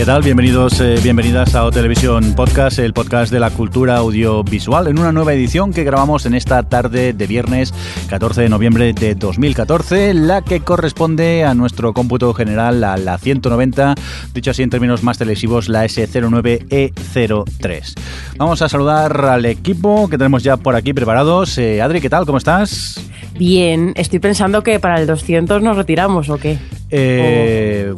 ¿Qué tal? Bienvenidos, eh, bienvenidas a O Televisión Podcast, el podcast de la cultura audiovisual, en una nueva edición que grabamos en esta tarde de viernes 14 de noviembre de 2014, la que corresponde a nuestro cómputo general, a la 190, dicho así en términos más televisivos, la S09E03. Vamos a saludar al equipo que tenemos ya por aquí preparados. Eh, Adri, ¿qué tal? ¿Cómo estás? Bien, estoy pensando que para el 200 nos retiramos o qué. Eh,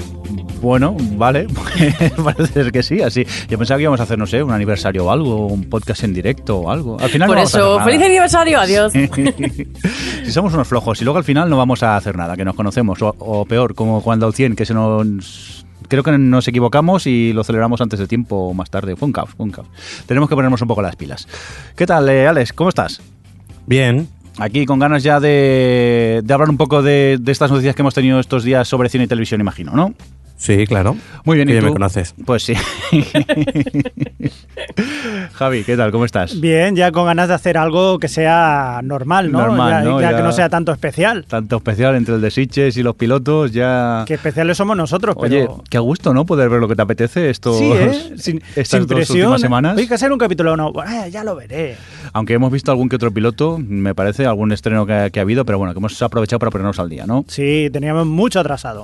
Bueno, vale, parece ser que sí, así. Yo pensaba que íbamos a hacer, no sé, un aniversario o algo, un podcast en directo o algo. Al final Por no vamos a eso, hacer feliz aniversario, adiós. si somos unos flojos y luego al final no vamos a hacer nada, que nos conocemos, o, o peor, como cuando al 100, que se nos... Creo que nos equivocamos y lo celebramos antes de tiempo o más tarde. Fue un caos, fue un caos. Tenemos que ponernos un poco las pilas. ¿Qué tal, eh, Alex? ¿Cómo estás? Bien, Aquí con ganas ya de, hablar un poco de, de estas noticias que hemos tenido estos días sobre cine y televisión, imagino, ¿no? Sí, claro. Muy bien, Que ¿y ya tú? me conoces. Pues sí. Javi, ¿qué tal? ¿Cómo estás? Bien, ya con ganas de hacer algo que sea normal, ¿no? Normal, ya, ¿no? ya Ya- que no sea tanto especial. Tanto especial entre el de Sitges y los pilotos, ya... Que especiales somos nosotros, pero... Oye, qué a gusto, ¿no? Poder ver lo que te apetece estos, sí, ¿eh? Sin, estas sin dos presión. últimas semanas. Oye, que hacer un capítulo o no. Eh, ya lo veré. Aunque hemos visto algún que otro piloto, me parece, algún estreno que, que ha habido, pero bueno, que hemos aprovechado para ponernos al día, ¿no? Sí, teníamos mucho atrasado.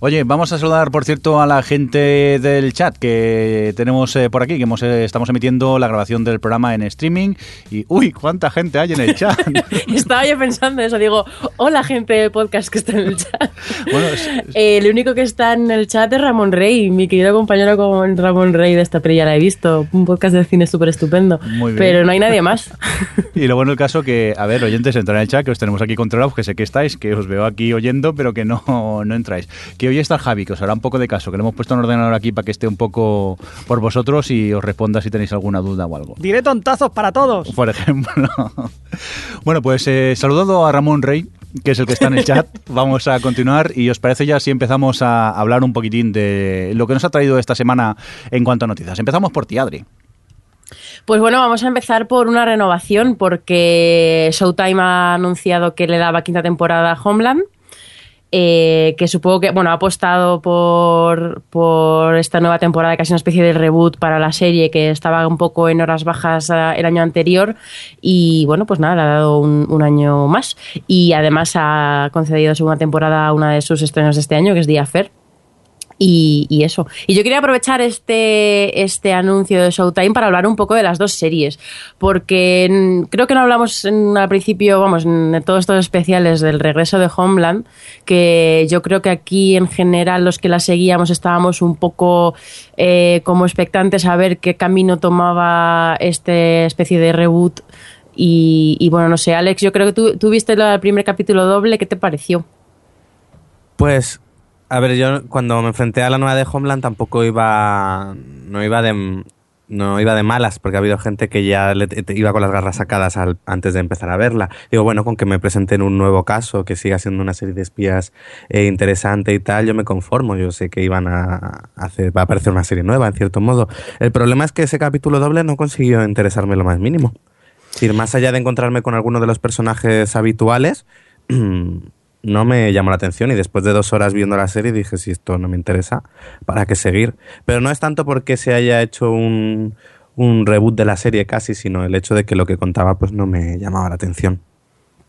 Oye, vamos a saludar, por cierto, a la gente del chat que tenemos eh, por aquí, que hemos, eh, estamos emitiendo la grabación del programa en streaming. Y, uy, cuánta gente hay en el chat. Estaba yo pensando eso, digo, hola gente de podcast que está en el chat. bueno, es- Eh, el único que está en el chat es Ramón Rey, mi querido compañero con Ramón Rey de esta ya la he visto. Un podcast de cine súper estupendo. Muy bien. Pero no hay nadie más. Y lo bueno del caso que, a ver, oyentes, entran en el chat, que os tenemos aquí controlados, que sé que estáis, que os veo aquí oyendo, pero que no, no entráis. Que hoy está el Javi, que os hará un poco de caso, que le hemos puesto un ordenador aquí para que esté un poco por vosotros y os responda si tenéis alguna duda o algo. Diré tontazos para todos. Por ejemplo. Bueno, pues eh, saludado a Ramón Rey, que es el que está en el chat. Vamos a continuar y os parece ya si empezamos a hablar un poquitín de lo que nos ha traído esta semana en cuanto a noticias. Empezamos por ti, Adri. Pues bueno, vamos a empezar por una renovación porque Showtime ha anunciado que le daba quinta temporada a Homeland. Eh, que supongo que bueno ha apostado por, por esta nueva temporada, casi una especie de reboot para la serie que estaba un poco en horas bajas eh, el año anterior y bueno, pues nada, le ha dado un, año más y además ha concedido segunda temporada a una de sus estrenos de este año, que es The Affair. Y, eso. Y yo quería aprovechar este, este anuncio de Showtime para hablar un poco de las dos series, porque creo que no hablamos al principio, vamos, en todos estos especiales del regreso de Homeland, que yo creo que aquí en general los que la seguíamos estábamos un poco eh, como expectantes a ver qué camino tomaba esta especie de reboot. Y, y bueno, no sé, Alex, yo creo que tú, tú viste el primer capítulo doble, ¿qué te pareció? Pues, a ver, yo cuando me enfrenté a la nueva de Homeland tampoco iba. No iba de. No iba de malas, porque ha habido gente que ya le- iba con las garras sacadas al- antes de empezar a verla. Digo, bueno, con que me presenten un nuevo caso, que siga siendo una serie de espías eh, interesante y tal, yo me conformo. Yo sé que iban a hacer, va a aparecer una serie nueva, en cierto modo. El problema es que ese capítulo doble no consiguió interesarme lo más mínimo. Es decir, más allá de encontrarme con alguno de los personajes habituales, no me llamó la atención y después de dos horas viendo la serie dije, si esto no me interesa, ¿para qué seguir? Pero no es tanto porque se haya hecho un, un reboot de la serie casi, sino el hecho de que lo que contaba pues no me llamaba la atención.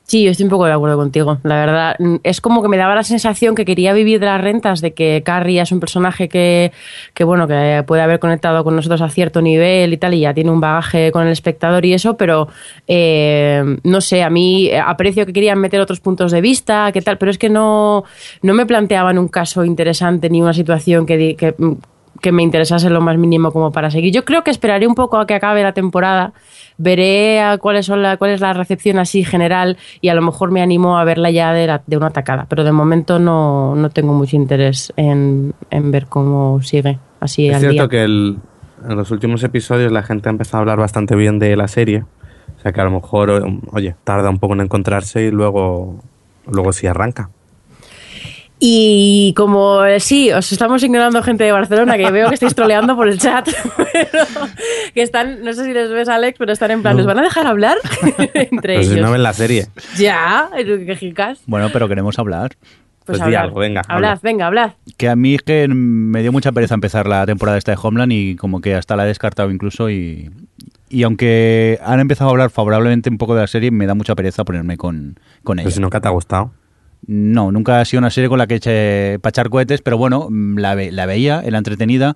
Sí, yo estoy un poco de acuerdo contigo. La verdad, mm, es como que me daba la sensación que quería vivir de las rentas, de que Carrie es un personaje que, que bueno, que puede haber conectado con nosotros a cierto nivel y tal, y ya tiene un bagaje con el espectador y eso, pero eh, no sé, a mí aprecio que querían meter otros puntos de vista, qué tal, pero es que no, no me planteaban un caso interesante ni una situación que, que que me interesase lo más mínimo como para seguir. Yo creo que esperaré un poco a que acabe la temporada, veré a cuáles son la, cuál es la recepción así general y a lo mejor me animo a verla ya de, la- de una tacada, pero de momento no, no tengo mucho interés en, en ver cómo sigue así Es al cierto día. que el- en los últimos episodios la gente ha empezado a hablar bastante bien de la serie. O sea que a lo mejor, o- oye, tarda un poco en encontrarse y luego, luego sí arranca. Y como sí, os estamos ignorando gente de Barcelona, que veo que estáis troleando por el chat, pero que están, no sé si les ves Alex, pero están en plan, ¿nos van a dejar hablar? Entre Pues si ellos. no ven la serie. Ya, que jicas. Bueno, pero queremos hablar. Pues di hablad. algo, venga, Hablad, habla. venga, hablad. Que a mí es que me dio mucha pereza empezar la temporada esta de Homeland y como que hasta la he descartado incluso y, y aunque han empezado a hablar favorablemente un poco de la serie, me da mucha pereza ponerme con, con Pero ella. si nunca te ha gustado. No, nunca ha sido una serie con la que eché para echar cohetes, pero bueno, mm, la, ve- la veía, era entretenida,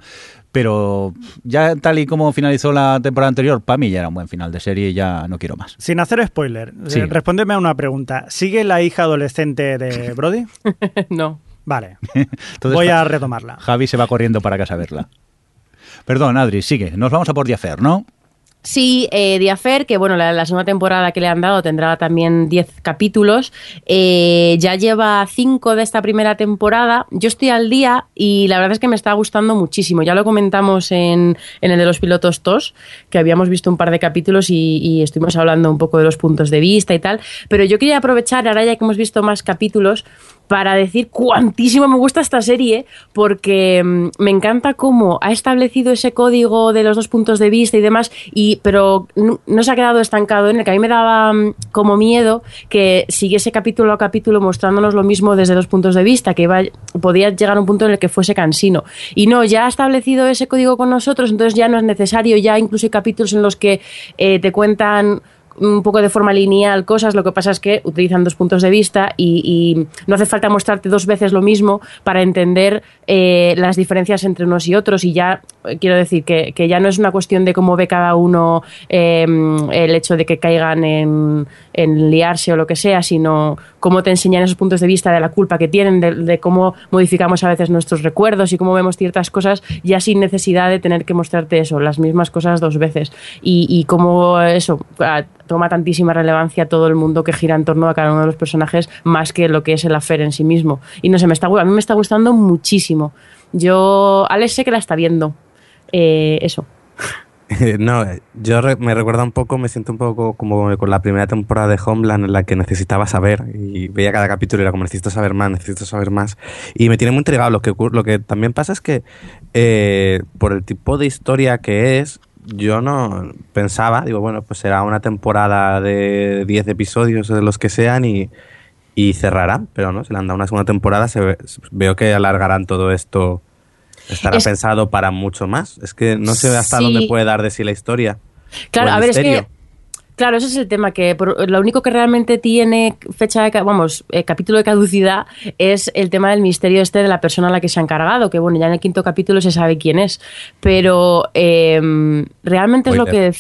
pero ya tal y como finalizó la temporada anterior, para mí ya era un buen final de serie y ya no quiero más. Sin hacer spoiler, Sí. eh, respóndeme a una pregunta. ¿Sigue la hija adolescente de Brody? no. Vale, Entonces, voy a retomarla. Javi se va corriendo para casa a verla. Perdón, Adri, sigue. Nos vamos a por Diafer, ¿no? Sí, eh, Diafer, que bueno, la, la segunda temporada que le han dado tendrá también 10 capítulos. Eh, ya lleva 5 de esta primera temporada. Yo estoy al día y la verdad es que me está gustando muchísimo. Ya lo comentamos en, en el de los pilotos TOS, que habíamos visto un par de capítulos y, y estuvimos hablando un poco de los puntos de vista y tal. Pero yo quería aprovechar, ahora ya que hemos visto más capítulos, para decir cuantísimo me gusta esta serie, porque mm, me encanta cómo ha establecido ese código de los dos puntos de vista y demás, y, pero no, se ha quedado estancado en el que a mí me daba mm, como miedo que siguiese capítulo a capítulo mostrándonos lo mismo desde dos puntos de vista, que iba, podía llegar a un punto en el que fuese cansino. Y no, ya ha establecido ese código con nosotros, entonces ya no es necesario, ya incluso hay capítulos en los que eh, te cuentan un poco de forma lineal cosas, lo que pasa es que utilizan dos puntos de vista y, no hace falta mostrarte dos veces lo mismo para entender eh, las diferencias entre unos y otros. Y ya eh, quiero decir que, que ya no es una cuestión de cómo ve cada uno eh, el hecho de que caigan en, en liarse o lo que sea, sino cómo te enseñan esos puntos de vista de la culpa que tienen, de, cómo modificamos a veces nuestros recuerdos y cómo vemos ciertas cosas ya sin necesidad de tener que mostrarte eso, las mismas cosas dos veces y, y cómo eso ah, toma tantísima relevancia todo el mundo que gira en torno a cada uno de los personajes más que lo que es el afer en sí mismo. Y no sé, me está, a mí me está gustando muchísimo. Yo, Alex sé que la está viendo. Eh, eso. no, yo me recuerda un poco, me siento un poco como con la primera temporada de Homeland en la que necesitaba saber y veía cada capítulo y era como necesito saber más, necesito saber más. Y me tiene muy intrigado. Lo que, lo que también pasa es que eh, por el tipo de historia que es, yo no pensaba, digo, bueno, pues será una temporada de 10 episodios de los que sean y, y cerrarán, pero no, se le han dado una segunda temporada, se ve- veo que alargarán todo esto. Estará Es- pensado para mucho más. Es que no sé hasta Sí. dónde puede dar de sí la historia. Claro, a ver, es que. Claro, ese es el tema, que por- lo único que realmente tiene fecha de, vamos, eh, capítulo de caducidad es el tema del misterio este de la persona a la que se ha encargado, que bueno, ya en el quinto capítulo se sabe quién es, pero eh, realmente es lo que...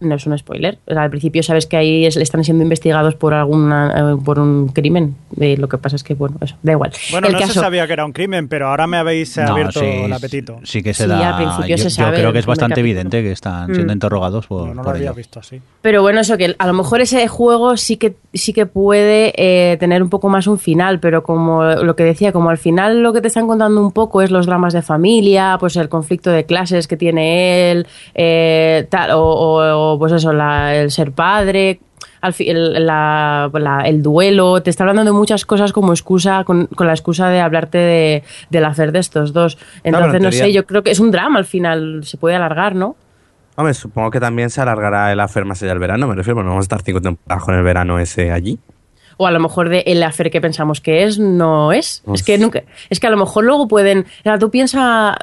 No es un spoiler. O sea, al principio sabes que ahí es- están siendo investigados por alguna, eh, por un crimen. Eh, lo que pasa es que, bueno, eso, da igual. Bueno, el no se caso- sabía que era un crimen, pero ahora me habéis No, abierto sí, el apetito. Sí que se Sí, da. al principio yo, se yo sabe creo que es bastante capítulo. evidente que están siendo Mm. interrogados por, No, no lo por había ello. visto así. Pero bueno, eso que a lo mejor ese juego sí que sí que puede eh, tener un poco más un final, pero como lo que decía, como al final lo que te están contando un poco es los dramas de familia, pues el conflicto de clases que tiene él, eh, tal, o, o- pues eso, la- el ser padre. Al fi- el, la- la- el duelo, te está hablando de muchas cosas como excusa, con, con la excusa de hablarte de, del hacer de estos dos. Entonces, en no sé, yo creo que es un drama al final, se puede alargar, ¿no? Hombre, supongo que también se alargará el afer más allá del verano. Me refiero, bueno, vamos a estar cinco temporadas con el verano ese allí. o a lo mejor de el hacer que pensamos que es no es es que nunca es que a lo mejor luego pueden o sea, tú piensas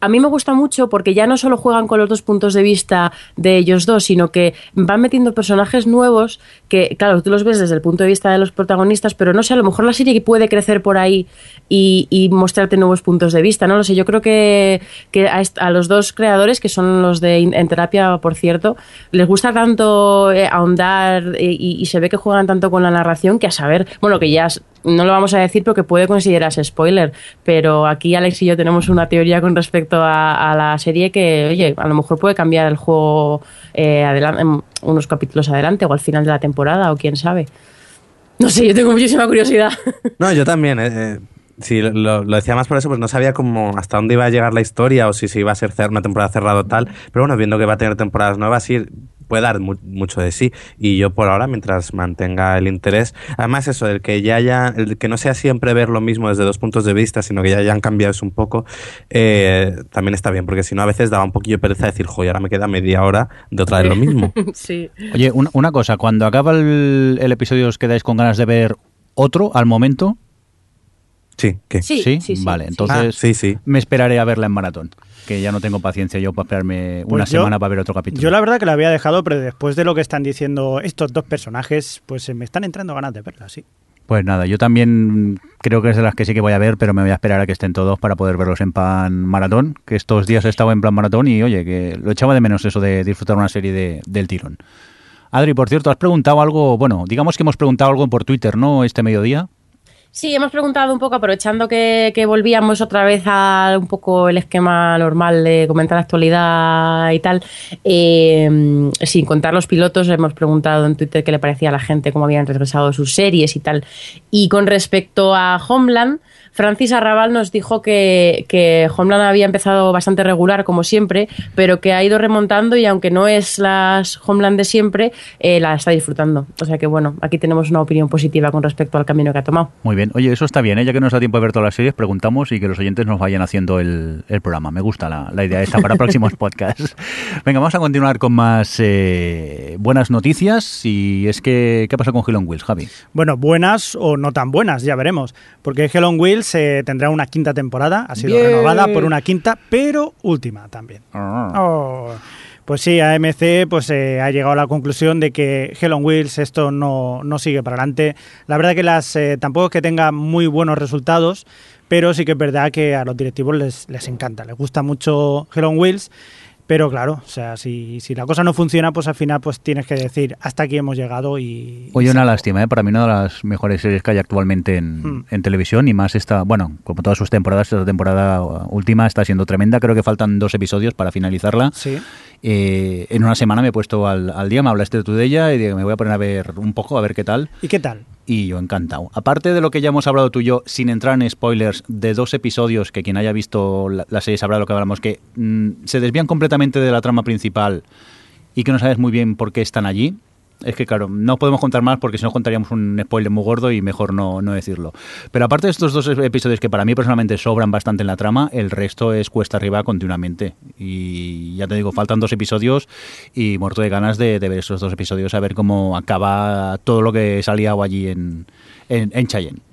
a mí me gusta mucho porque ya no solo juegan con los dos puntos de vista de ellos dos, sino que van metiendo personajes nuevos que, claro, tú los ves desde el punto de vista de los protagonistas, pero no sé, a lo mejor la serie puede crecer por ahí y, mostrarte nuevos puntos de vista, no lo sé. Yo creo que, que a, los dos creadores, que son los de En Terapia, por cierto, les gusta tanto eh, ahondar eh, y, y se ve que juegan tanto con la narración que a saber, bueno, que ya no lo vamos a decir porque puede considerarse spoiler, pero aquí Alex y yo tenemos una teoría con respecto a, la serie que, oye, a lo mejor puede cambiar el juego eh, unos capítulos adelante o al final de la temporada o quién sabe. No sé, yo tengo muchísima curiosidad. No, yo también. eh, eh, sí, lo, lo decía más por eso, pues no sabía cómo hasta dónde iba a llegar la historia o si se iba a ser una temporada cerrada o tal. Pero bueno, viendo que va a tener temporadas nuevas, sí puede dar mu- mucho de sí. Y yo por ahora, mientras mantenga el interés, además eso, el que ya haya, el que no sea siempre ver lo mismo desde dos puntos de vista, sino que ya hayan cambiado eso un poco, eh, también está bien, porque si no a veces daba un poquillo de pereza decir, joder, ahora me queda media hora de otra vez lo mismo. sí. Oye, una, una cosa, cuando acaba el, el episodio os quedáis con ganas de ver otro al momento. Sí, ¿qué? Sí, sí, sí, vale, entonces Ah, sí, sí. me esperaré a verla en maratón, que ya no tengo paciencia yo para esperarme una Pues yo- semana para ver otro capítulo. Yo la verdad que la había dejado, pero después de lo que están diciendo estos dos personajes, pues eh, me están entrando ganas de verla, sí. Pues nada, yo también creo que es de las que sí que voy a ver, pero me voy a esperar a que estén todos para poder verlos en plan maratón, que estos días he estado en plan maratón y oye, que lo echaba de menos eso de disfrutar una serie de- del tirón. Adri, por cierto, has preguntado algo, bueno, digamos que hemos preguntado algo por Twitter, ¿no? Este mediodía. Sí, hemos preguntado un poco, aprovechando que, que volvíamos otra vez a un poco el esquema normal de comentar la actualidad y tal. eh, sin contar los pilotos, hemos preguntado en Twitter qué le parecía a la gente, cómo habían regresado sus series y tal. Y con respecto a Homeland, Francis Arrabal nos dijo que, que Homeland había empezado bastante regular, como siempre, pero que ha ido remontando y aunque no es las Homeland de siempre, eh, la está disfrutando. O sea que bueno, aquí tenemos una opinión positiva con respecto al camino que ha tomado. Muy bien, oye, eso está bien, ¿eh? ya que no nos da tiempo de ver todas las series, preguntamos y que los oyentes nos vayan haciendo el, el programa. Me gusta la, la idea esta para próximos podcasts. Venga, vamos a continuar con más eh, buenas noticias y es que, ¿qué pasa con Helen Wills, Javi? Bueno, buenas o no tan buenas, ya veremos. Porque Helen Eh, tendrá una quinta temporada, ha sido Bien. renovada por una quinta, pero última también. Oh, Pues sí, AMC pues, eh, ha llegado a la conclusión de que Helen Wheels esto no, no sigue para adelante. La verdad que las eh, tampoco es que tenga muy buenos resultados, pero sí que es verdad que a los directivos les, les encanta, les gusta mucho Helen Wheels. Pero claro, o sea, si, si la cosa no funciona, pues al final pues tienes que decir hasta aquí hemos llegado y... Oye, una lástima, ¿eh? para mí una de las mejores series que hay actualmente en, Hmm. en televisión y más esta, bueno, como todas sus temporadas, esta temporada última está siendo tremenda, creo que faltan dos episodios para finalizarla. Sí. Eh, en una semana me he puesto al, al día, me hablaste tú de ella y digo, me voy a poner a ver un poco, a ver qué tal. ¿Y qué tal? Y yo encantado. Aparte de lo que ya hemos hablado tú y yo, sin entrar en spoilers, de dos episodios que quien haya visto la, la serie sabrá lo que hablamos, que mm, se desvían completamente de la trama principal y que no sabes muy bien por qué están allí. Es que, claro, no podemos contar más porque si no contaríamos un spoiler muy gordo y mejor no, no decirlo. Pero aparte de estos dos episodios que para mí personalmente sobran bastante en la trama, el resto es cuesta arriba continuamente. Y ya te digo, faltan dos episodios y muerto de ganas de, ver esos dos episodios, a ver cómo acaba todo lo que liado allí en, en, en Cheyenne.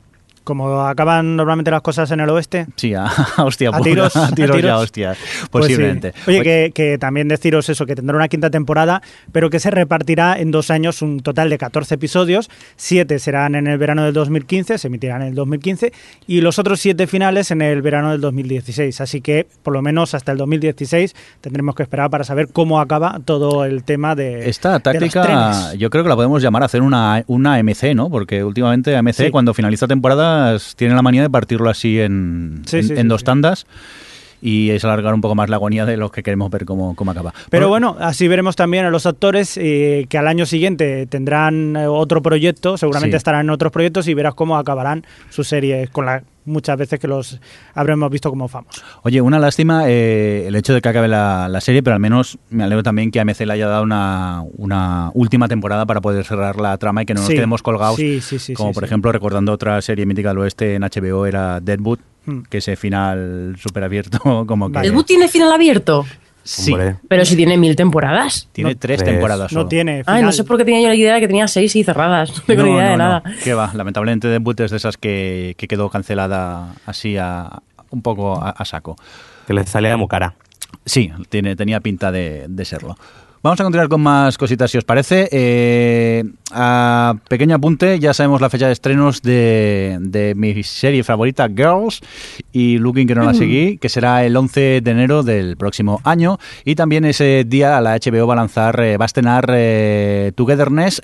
Como acaban normalmente las cosas en el oeste. Sí, a, a hostia, A tiros, a a tiros a tiros. hostias, Pues sí. posiblemente. Oye, que, que también deciros eso, que tendrá una quinta temporada, pero que se repartirá en dos años un total de 14 episodios. Siete serán en el verano del 2015, se emitirán en el 2015, y los otros siete finales en el verano del 2016. Así que, por lo menos hasta el 2016, tendremos que esperar para saber cómo acaba todo el tema de. Esta de los táctica yo creo que la podemos llamar a hacer una, una AMC, ¿no? Porque últimamente AMC Sí. cuando finaliza tiene la manía de partirlo así en, Sí, en, sí, en sí, dos tandas y es alargar un poco más la agonía de los que queremos ver cómo, cómo acaba. Pero Bueno, así veremos también a los actores eh, que al año siguiente tendrán eh, otro proyecto, seguramente Sí. estarán en otros proyectos y verás cómo acabarán sus series con la muchas veces que los habremos visto como famosos. Oye, una lástima eh, el hecho de que acabe la, la serie, pero al menos me alegro también que AMC le haya dado una, una última temporada para poder cerrar la trama y que no nos Sí, quedemos colgados. sí, sí, sí, como por ejemplo, recordando otra serie mítica del oeste en HBO era Deadwood. Que ese final súper abierto, como que... ¿El boot tiene final abierto? Sí, Hombre. Pero si tiene mil temporadas. tiene No, tres tres. temporadas No tiene Ay, no final. sé por qué tenía yo la idea de que tenía seis y cerradas. No tengo ni idea de nada. Que va, lamentablemente Deadwood es de esas que, que quedó cancelada así a, un poco a, a saco. Que le salía muy cara. Sí, tiene, tenía pinta de, de serlo. Vamos a continuar con más cositas, si os parece. Eh, a pequeño apunte, ya sabemos la fecha de estrenos de, de mi serie favorita, Girls, y Looking que no la seguí, que será el 11 de enero del próximo año. Y también ese día la HBO va a lanzar, eh, va a estrenar eh, Togetherness,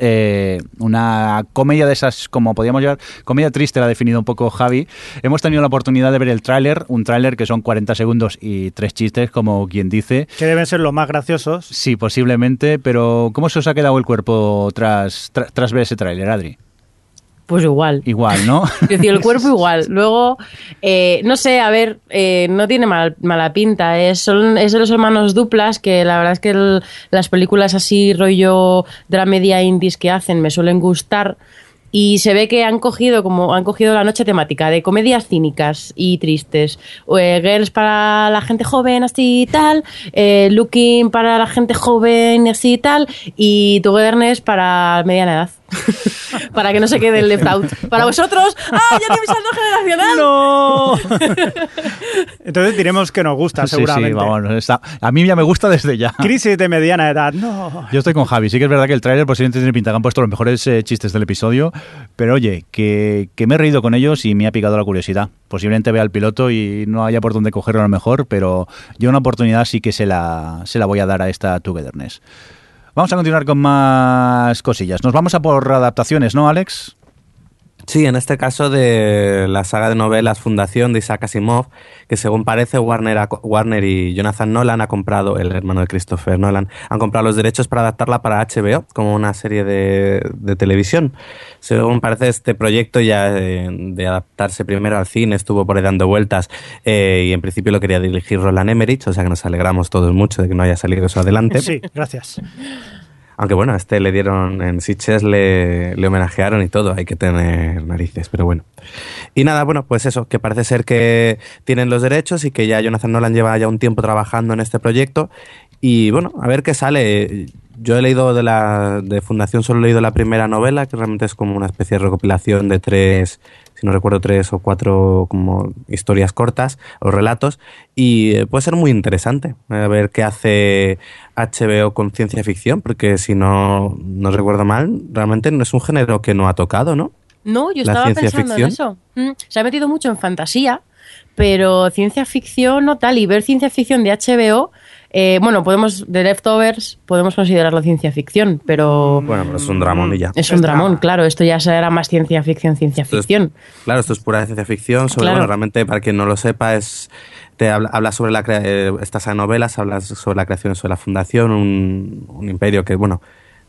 una comedia de esas, como podríamos llevar, comedia triste, la ha definido un poco Javi. Hemos tenido la oportunidad de ver el tráiler, un tráiler que son 40 segundos y tres chistes, como quien dice. Que deben ser los más graciosos. Sí, pero ¿cómo se os ha quedado el cuerpo tras, tra- tras ver ese tráiler, Adri? Pues igual. Igual, ¿no? Es decir, el cuerpo igual. Luego, eh, no sé, a ver, eh, no tiene mal- mala pinta. Es, son, es de los hermanos duplas, que la verdad es que el- las películas así, rollo de la media indies que hacen, me suelen gustar. Y se ve que han cogido como han cogido la noche temática de comedias cínicas y tristes. Eh, girls para la gente joven, así y tal. eh, looking para la gente joven, así y tal. Y Togetherness para mediana edad. para que no se quede el left out. Para vosotros, ¡ah, ya tiene mi salto generacional! ¡No! Entonces diremos que nos gusta, Sí, seguramente. sí, vamos, está- a mí ya me gusta desde ya. Crisis de mediana edad, no. Yo estoy con Javi. Sí que es verdad que el tráiler posiblemente tiene pinta que han puesto los mejores eh, chistes del episodio, pero oye, que, que me he reído con ellos y me ha picado la curiosidad. Posiblemente vea el piloto y no haya por dónde cogerlo a lo mejor, pero yo una oportunidad sí que se la, se la voy a dar a esta Togetherness. Vamos a continuar con más cosillas. Nos vamos a por adaptaciones, ¿no, Alex? Sí, en este caso de la saga de novelas Fundación de Isaac Asimov, que según parece Warner, Warner y Jonathan Nolan ha comprado, el hermano de Christopher Nolan, han comprado los derechos para adaptarla para HBO como una serie de, de televisión. Según parece este proyecto ya eh, de adaptarse primero al cine estuvo por ahí dando vueltas eh, y en principio lo quería dirigir Roland Emmerich, o sea que nos alegramos todos mucho de que no haya salido eso adelante. Sí, gracias. Aunque bueno, a este le dieron en Sitges, le, le homenajearon y todo, hay que tener narices, pero bueno. Y nada, bueno, pues eso, que parece ser que tienen los derechos y que ya Jonathan Nolan lleva ya un tiempo trabajando en este proyecto. Y bueno, a ver qué sale. Yo he leído de la de Fundación, solo he leído la primera novela, que realmente es como una especie de recopilación de tres, si no recuerdo, tres o cuatro como historias cortas o relatos. Y eh, puede ser muy interesante a ver qué hace HBO con ciencia ficción, porque si no, no recuerdo mal, realmente no es un género que no ha tocado, ¿no? No, yo estaba pensando ficción. en eso. Mm, Se ha metido mucho en fantasía, pero ciencia ficción no tal. Y ver ciencia ficción de HBO, eh, bueno, podemos, de Leftovers, podemos considerarlo ciencia ficción, pero Bueno, pero es un dramón y ya. es un dramón, claro. Esto ya será más ciencia ficción, ciencia Esto es- ficción. claro, esto es pura ciencia ficción. Sobre, Claro. bueno, realmente, para quien no lo sepa, es te habla, habla sobre la crea- eh, estas novelas, habla sobre la creación sobre la fundación, un, un imperio que, bueno,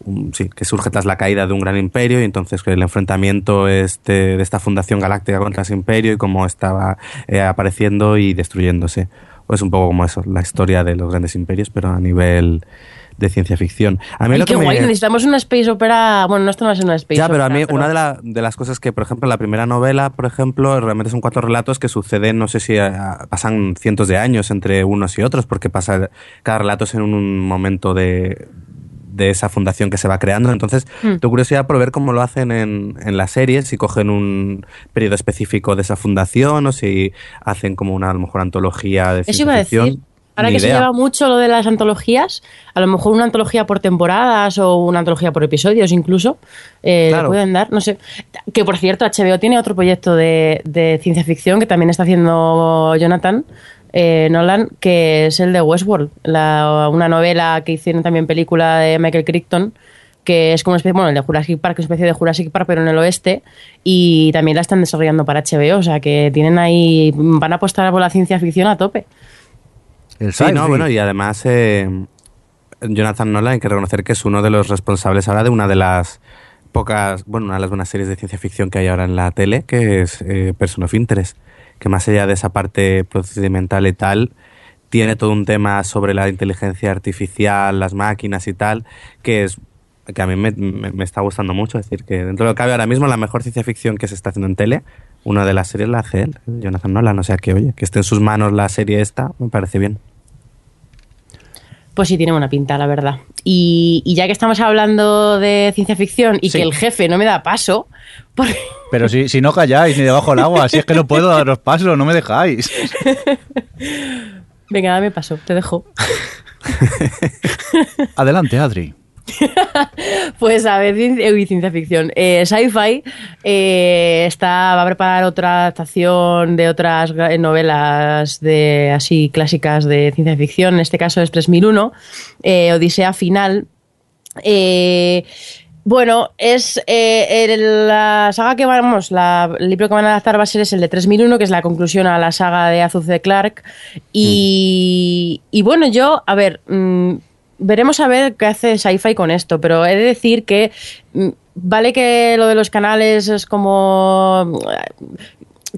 un- sí, que surge tras la caída de un gran imperio y entonces que el enfrentamiento este, de esta fundación galáctica contra ese imperio y cómo estaba eh, apareciendo y destruyéndose. Es un poco como eso, la historia de los grandes imperios, pero a nivel de ciencia ficción. A mí lo qué que me- guay, necesitamos una space opera. Bueno, no esto no a una space ya, opera. pero a mí una de, la- de las cosas que, por ejemplo, la primera novela, por ejemplo, realmente son cuatro relatos que suceden, no sé si eh, pasan cientos de años entre unos y otros, porque pasa cada relato es en un momento de, de esa fundación que se va creando. Entonces, Hmm. tengo curiosidad por ver cómo lo hacen en, en las series, si cogen un periodo específico de esa fundación o si hacen como una, a lo mejor, antología de Eso ciencia iba a ficción. decir. Ahora Ni que se lleva mucho lo de las antologías, a lo mejor una antología por temporadas o una antología por episodios incluso, eh, Claro. le pueden dar, no sé. Que por cierto, HBO tiene otro proyecto de, de ciencia ficción que también está haciendo Jonathan eh, Nolan, que es el de Westworld, la- una novela que hicieron también película de Michael Crichton que es como una especie, bueno, el de Jurassic Park, es una especie de Jurassic Park, pero en el oeste, y también la están desarrollando para HBO, o sea que tienen ahí, van a apostar por la ciencia ficción a tope. El Sí, no, bueno, y además eh, Jonathan Nolan hay que reconocer que es uno de los responsables ahora de una de las pocas, bueno, una de las buenas series de ciencia ficción que hay ahora en la tele, que es eh, Person of Interest, que más allá de esa parte procedimental y tal, tiene todo un tema sobre la inteligencia artificial, las máquinas y tal, que es que a mí me, me- está gustando mucho. Es decir, que dentro de lo que cabe ahora mismo la mejor ciencia ficción que se está haciendo en tele, una de las series la hace él, Jonathan Nolan. O sea que, oye, que esté en sus manos la serie esta, me parece bien. Pues sí, tiene buena pinta, la verdad. Y, y ya que estamos hablando de ciencia ficción y Sí. que el jefe no me da paso, porque- Pero si, si no calláis ni debajo del agua, si es que no puedo daros paso, no me dejáis. venga, dame paso, te dejo. Adelante, Adri. Pues a ver, ciencia ficción. Eh, Sci-Fi eh, va a preparar otra adaptación de otras gra- novelas de así clásicas de ciencia ficción. En este caso es 3001, eh, Odisea Final. Eh, bueno, es eh, el- la saga que vamos, la- el libro que van a adaptar va a ser es el de 3001, que es la conclusión a la saga de Azuz de Clark. Y, y bueno, yo, a ver, mm, veremos a ver qué hace Sci-Fi con esto, pero he de decir que mm, vale que lo de los canales es como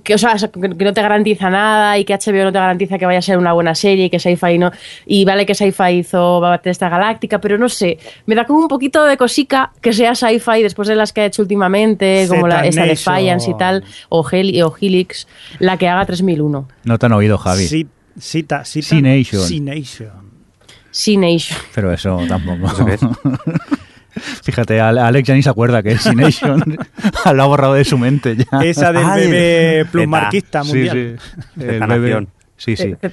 que, o sea, que no te garantiza nada y que HBO no te garantiza que vaya a ser una buena serie y que Sci-Fi no. Y vale que Sci-Fi hizo Battlestar Galáctica, pero no sé, me da como un poquito de cosica que sea Sci-Fi después de las que ha hecho últimamente, como la, esta de. Defiance y tal, o, Hel o Helix, la que haga 3001. No te han oído, Javi. Sí, cita, cita. C-Nation. C-Nation. Pero eso tampoco. ¿Eso qué es? Fíjate, Ale- Alex ya ni se acuerda que es C-Nation. Lo ha borrado de su mente ya. Esa del Ay, bebé plusmarquista Sí, mundial. sí. Zeta El bebé-. Sí, sí.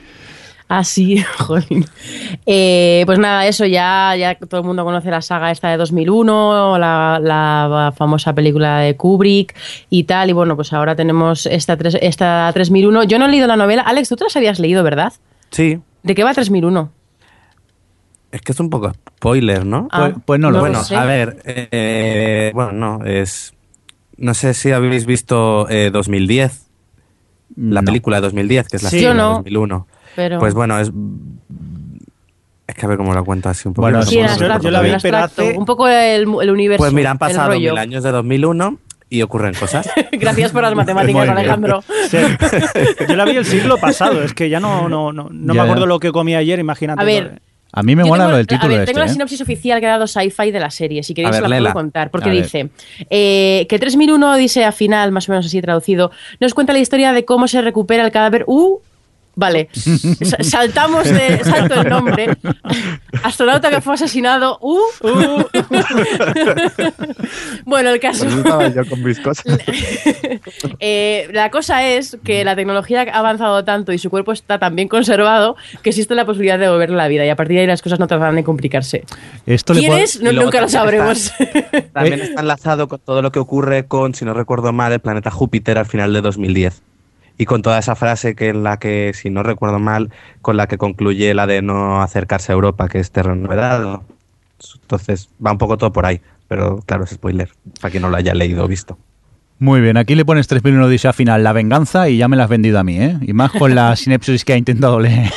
Ah, sí, jolín. Eh, pues nada, eso ya, ya todo el mundo conoce la saga esta de 2001, la, la famosa película de Kubrick y tal. Y bueno, pues ahora tenemos esta, tres- esta 3001. Yo no he leído la novela. Alex, tú te las habías leído, ¿verdad? Sí, ¿De qué va 3001? Es que es un poco spoiler, ¿no? Ah, Pues- pues no lo bueno, sé. a ver, eh, bueno, no, es... No sé si habéis visto eh, 2010, la No. película de 2010, que es la Sí. serie Yo de no, 2001. Pero... Pues bueno, es... Es que a ver cómo lo cuento así un poco. Bueno, sí, yo- la vi, pero hace- Un poco el, el universo. Pues mira, han pasado mil años de 2001 y ocurren cosas. Gracias por las matemáticas. Alejandro. Sí. Yo la vi el siglo pasado, es que ya no, no, no, no Ya, me acuerdo ya. lo que comí ayer, imagínate. A ver, A mí me Yo mola tengo- lo del título a ver, este. Tengo la ¿eh? sinopsis oficial que ha dado Sci-Fi de la serie, si queréis ver, la puedo contar, porque A dice eh, que 3001 Odisea Final, más o menos así traducido, nos cuenta la historia de cómo se recupera el cadáver... ¡Uh! Vale, Sa- saltamos de... Salto el nombre. Astronauta que fue asesinado... ¡Uh! bueno, el caso... Pues estaba yo con mis cosas. Eh, la cosa es que la tecnología ha avanzado tanto y su cuerpo está tan bien conservado que existe la posibilidad de devolverle la vida y a partir de ahí las cosas no tratarán de complicarse. Esto ¿Quién es? No- nunca lo sabremos. También está enlazado con todo lo que ocurre con, si no recuerdo mal, el planeta Júpiter al final de 2010. Y con toda esa frase que en la que, si no recuerdo mal, con la que concluye la de no acercarse a Europa, que es terreno vedado. Entonces va un poco todo por ahí. Pero claro, es spoiler, para quien no lo haya leído o visto. Muy bien, aquí le pones 3001 Odisea final, la venganza, y ya me la has vendido a mí, ¿eh? Y más con la sinopsis que ha intentado leer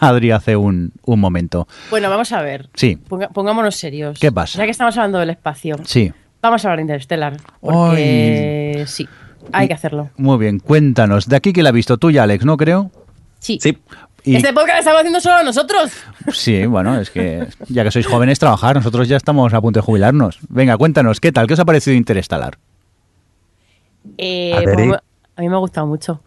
Adri hace un, un momento. bueno, vamos a ver. Sí. Ponga- pongámonos serios. ¿Qué pasa? Ya que estamos hablando del espacio, Sí, vamos a hablar de Interstellar. Porque sí, hay que hacerlo. muy bien, cuéntanos. De aquí que la ha visto tú y Alex, ¿no creo? Sí. Sí, Y- Este podcast lo estamos haciendo solo nosotros. Sí, bueno, es que ya que sois jóvenes, trabajar, nosotros ya estamos a punto de jubilarnos. Venga, cuéntanos, ¿qué tal? ¿Qué os ha parecido Interestelar? Eh, A ver, pues, ¿y? a mí me ha gustado mucho.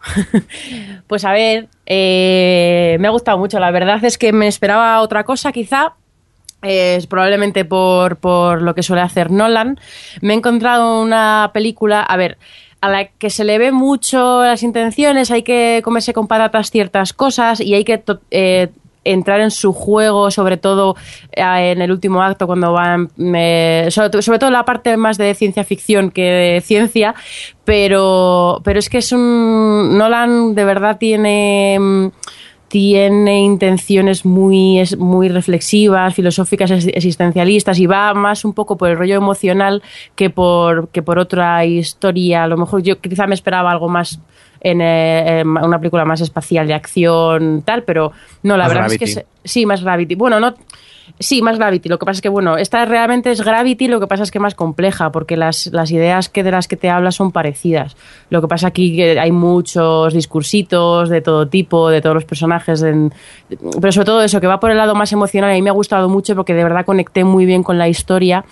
pues a ver, eh, me ha gustado mucho. La verdad es que me esperaba otra cosa, quizá. eh, probablemente por, por lo que suele hacer Nolan. Me he encontrado una película, a ver, a la que se le ve mucho las intenciones, hay que comerse con patatas ciertas cosas y hay que eh, entrar en su juego, sobre todo eh, en el último acto, cuando van. sobre todo la parte más de ciencia ficción que de ciencia, pero, pero es que es un. Nolan de verdad tiene. mm, tiene intenciones muy, es- muy reflexivas, filosóficas, ex- existencialistas y va más un poco por el rollo emocional que por, que por otra historia. A lo mejor yo quizá me esperaba algo más en eh, una película más espacial de acción, tal, pero no, la Más verdad es que sí, más Gravity. Bueno, no. Sí, más Gravity. Lo que pasa es que, bueno, esta realmente es Gravity, lo que pasa es que más compleja, porque las, las ideas que de las que te habla son parecidas. Lo que pasa aquí que hay muchos discursitos de todo tipo, de todos los personajes, en- pero sobre todo eso, que va por el lado más emocional. Y a mí me ha gustado mucho porque de verdad conecté muy bien con la historia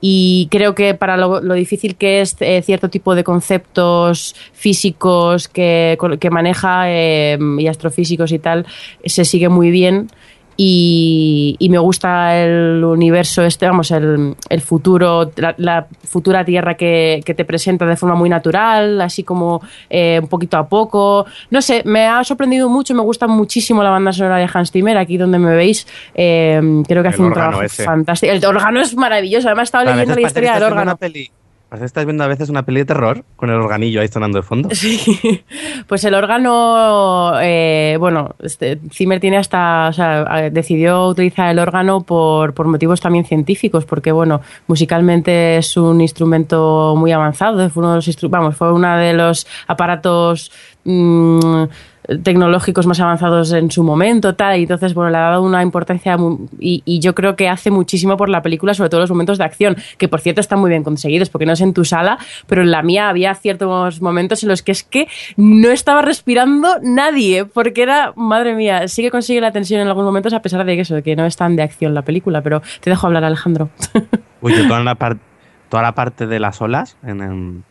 y creo que para lo, lo difícil que es eh, cierto tipo de conceptos físicos que, que maneja eh, y astrofísicos y tal, se sigue muy bien. Y, y me gusta el universo este, vamos, el, el futuro, la, la futura Tierra que, que te presenta de forma muy natural, así como eh, un poquito a poco. No sé, me ha sorprendido mucho, me gusta muchísimo la banda sonora de Hans Zimmer, aquí donde me veis, eh, creo que El hace un trabajo ese. fantástico. El órgano es maravilloso, además estaba leyendo la historia del órgano. una peli- estás viendo a veces una peli de terror con el organillo ahí sonando de fondo. Sí, pues el órgano, eh, bueno, este, Zimmer tiene hasta, o sea, eh, decidió utilizar el órgano por, por motivos también científicos, porque bueno, musicalmente es un instrumento muy avanzado, fue uno de los vamos, fue uno de los aparatos mm, tecnológicos más avanzados en su momento, tal, y entonces, bueno, le ha dado una importancia y, yo creo que hace muchísimo por la película, sobre todo los momentos de acción, que por cierto están muy bien conseguidos, porque no es en tu sala, pero en la mía había ciertos momentos en los que es que no estaba respirando nadie, porque era, madre mía, sí que consigue la tensión en algunos momentos, a pesar de que eso, que no es tan de acción la película, pero te dejo hablar, Alejandro. Uy, yo toda la, toda la parte de las olas, en, en-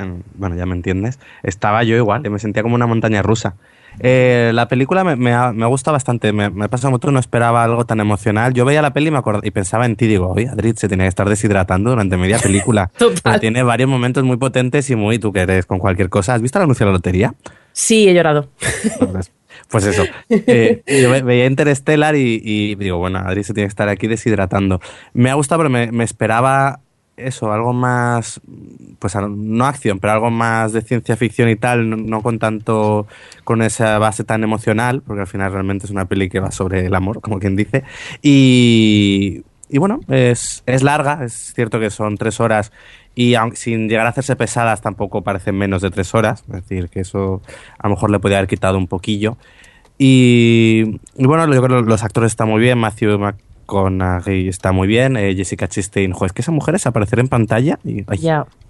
en- bueno, ya me entiendes, estaba yo igual, me sentía como una montaña rusa. Eh, la película me, me ha, me ha gustado bastante, me, me pasa mucho, no esperaba algo tan emocional. Yo veía la peli y, me acordaba, y pensaba en ti, digo, oye, Adrid se tenía que estar deshidratando durante media película. Total. Tiene varios momentos muy potentes y muy, tú que eres con cualquier cosa. ¿Has visto el anuncio de la lotería? Sí, he llorado. Pues- Pues eso. Eh, yo ve- veía Interstellar y, y digo, bueno, Adri se tiene que estar aquí deshidratando. Me ha gustado, pero me, me esperaba eso, algo más, pues no acción, pero algo más de ciencia ficción y tal, no, con tanto, con esa base tan emocional, porque al final realmente es una peli que va sobre el amor, como quien dice. Y, y bueno, es, es larga, es cierto que son tres horas y aunque, sin llegar a hacerse pesadas tampoco parecen menos de tres horas, es decir, que eso a lo mejor le podía haber quitado un poquillo. Y, y bueno, yo creo que los actores están muy bien, Matthew McConaughey está muy bien, eh, Jessica Chastain, jo, es que esa mujer es aparecer en pantalla y ay,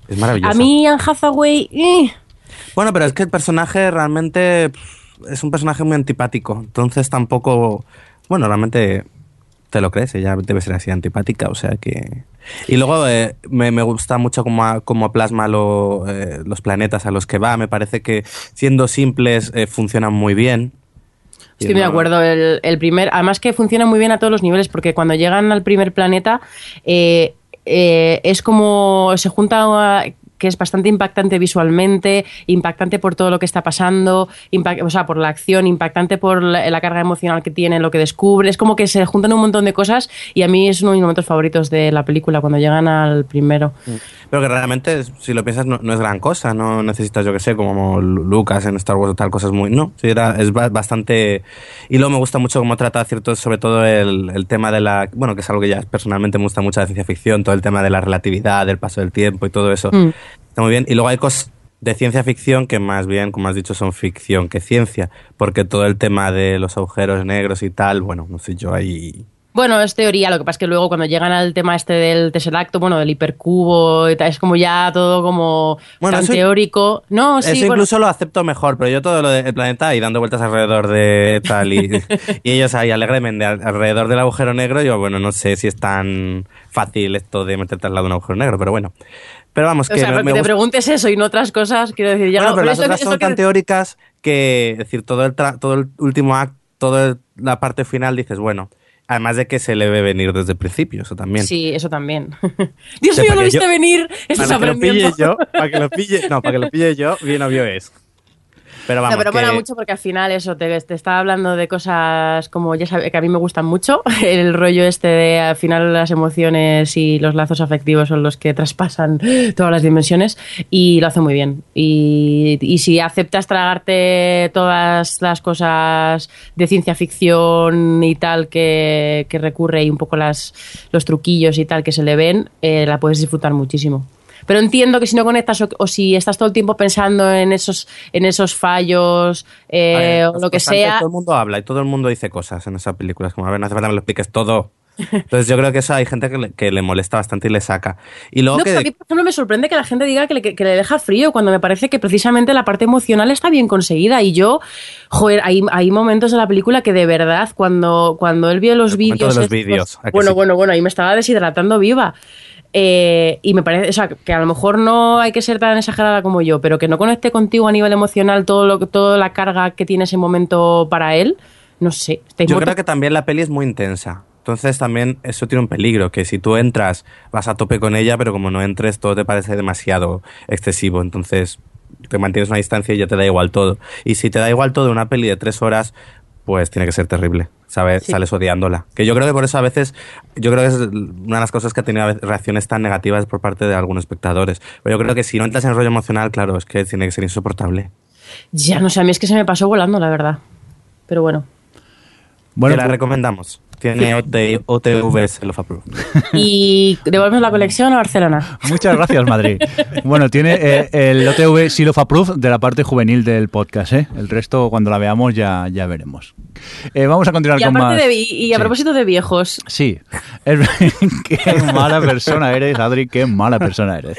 es maravillosa. A mí, Anne Hathaway, eh, Bueno, pero es que el personaje realmente es un personaje muy antipático, entonces tampoco, bueno, realmente te lo crees, ella debe ser así antipática, o sea que... Y luego eh, me, me gusta mucho cómo, cómo plasma lo, eh, los planetas a los que va, me parece que siendo simples eh, funcionan muy bien. Estoy muy de acuerdo. El, el primer, además que funciona muy bien a todos los niveles, porque cuando llegan al primer planeta eh, eh, es como se junta que es bastante impactante visualmente, impactante por todo lo que está pasando, impact- o sea, por la acción, impactante por la, la carga emocional que tiene, lo que descubre. Es como que se juntan un montón de cosas y a mí es uno de mis momentos favoritos de la película, cuando llegan al primero. Pero que realmente, si lo piensas, no, no es gran cosa. No necesitas, yo que sé, como Lu- Lucas en Star Wars o tal, cosas muy. No, sí, era, es ba- bastante. Y luego me gusta mucho cómo trata cierto, sobre todo el, el tema de la. Bueno, que es algo que ya personalmente me gusta mucho de ciencia ficción, todo el tema de la relatividad, del paso del tiempo y todo eso. Mm. Está muy bien. Y luego hay cosas de ciencia ficción que más bien, como has dicho, son ficción que ciencia. Porque todo el tema de los agujeros negros y tal, bueno, no sé yo ahí. Bueno, es teoría, lo que pasa es que luego cuando llegan al tema este del Tesseracto, bueno, del hipercubo, y tal, es como ya todo como Bueno, tan eso- teórico. No, sí, Eso bueno, incluso lo acepto mejor, pero yo todo lo del planeta y dando vueltas alrededor de tal y, y ellos ahí alegremente al- alrededor del agujero negro, yo bueno, no sé si es tan fácil esto de meterte al lado de un agujero negro, pero bueno. Pero vamos, o que sea, me, te preguntes eso y no otras cosas, quiero decir, ya Bueno, no- pero las otras son que- tan teóricas que, es decir, todo el, tra- todo el último acto, toda la parte final dices, bueno, además de que se le ve venir desde el principio, eso también. Sí, eso también. Dios mío, lo viste yo- venir. Estás Para que lo aprendiendo. pille yo, para que lo pille, no, para que lo pille yo, bien obvio es. Pero vamos, No, pero que- mola mucho porque al final eso, te, te está hablando de cosas como ya sabes, que a mí me gustan mucho. El rollo este de al final las emociones y los lazos afectivos son los que traspasan todas las dimensiones y lo hace muy bien. Y, y si aceptas tragarte todas las cosas de ciencia ficción y tal que, que recurre y un poco las, los truquillos y tal que se le ven, eh, la puedes disfrutar muchísimo. Pero entiendo que si no conectas o, o si estás todo el tiempo pensando en esos, en esos fallos eh, ver, o lo que sea, Todo el mundo habla y todo el mundo dice cosas en esa película. Es como, a ver, no hace falta que me lo expliques todo. Entonces yo creo que eso hay gente que le, que le molesta bastante y le saca. Y luego No, que... pero a mí, por ejemplo, me sorprende que la gente diga que le, que le deja frío cuando me parece que precisamente la parte emocional está bien conseguida. Y yo, joder, hay, hay momentos de la película que de verdad, cuando, cuando él vio los El vídeos. de los estos- vídeos, ¿a que Bueno, sí? bueno, bueno, ahí me estaba deshidratando viva. Eh, y me parece, o sea, que a lo mejor no hay que ser tan exagerada como yo, pero que no conecte contigo a nivel emocional todo lo que- toda la carga que tiene ese momento para él, no sé. Yo creo que también la peli es muy intensa. Entonces también eso tiene un peligro, que si tú entras vas a tope con ella, pero como no entres todo te parece demasiado excesivo. Entonces te mantienes una distancia y ya te da igual todo. Y si te da igual todo una peli de tres horas, pues tiene que ser terrible. ¿sabes? Sales odiándola. Que yo creo que por eso a veces, yo creo que es una de las cosas que ha tenido reacciones tan negativas por parte de algunos espectadores. Pero yo creo que si no entras en el rollo emocional, claro, es que tiene que ser insoportable. Ya, no sé, a mí es que se me pasó volando, la verdad. Pero bueno. Bueno, la pues- recomendamos. Tiene OTV Self Approved. Y devolvemos la colección a Barcelona. Muchas gracias, Madrid. Bueno, tiene eh, el OTV Seal of Approved de la parte juvenil del podcast. ¿eh? El resto, cuando la veamos, ya, ya veremos. Eh, vamos a continuar con más. y a propósito de viejos. Sí. qué mala persona eres, Adri, qué mala persona eres.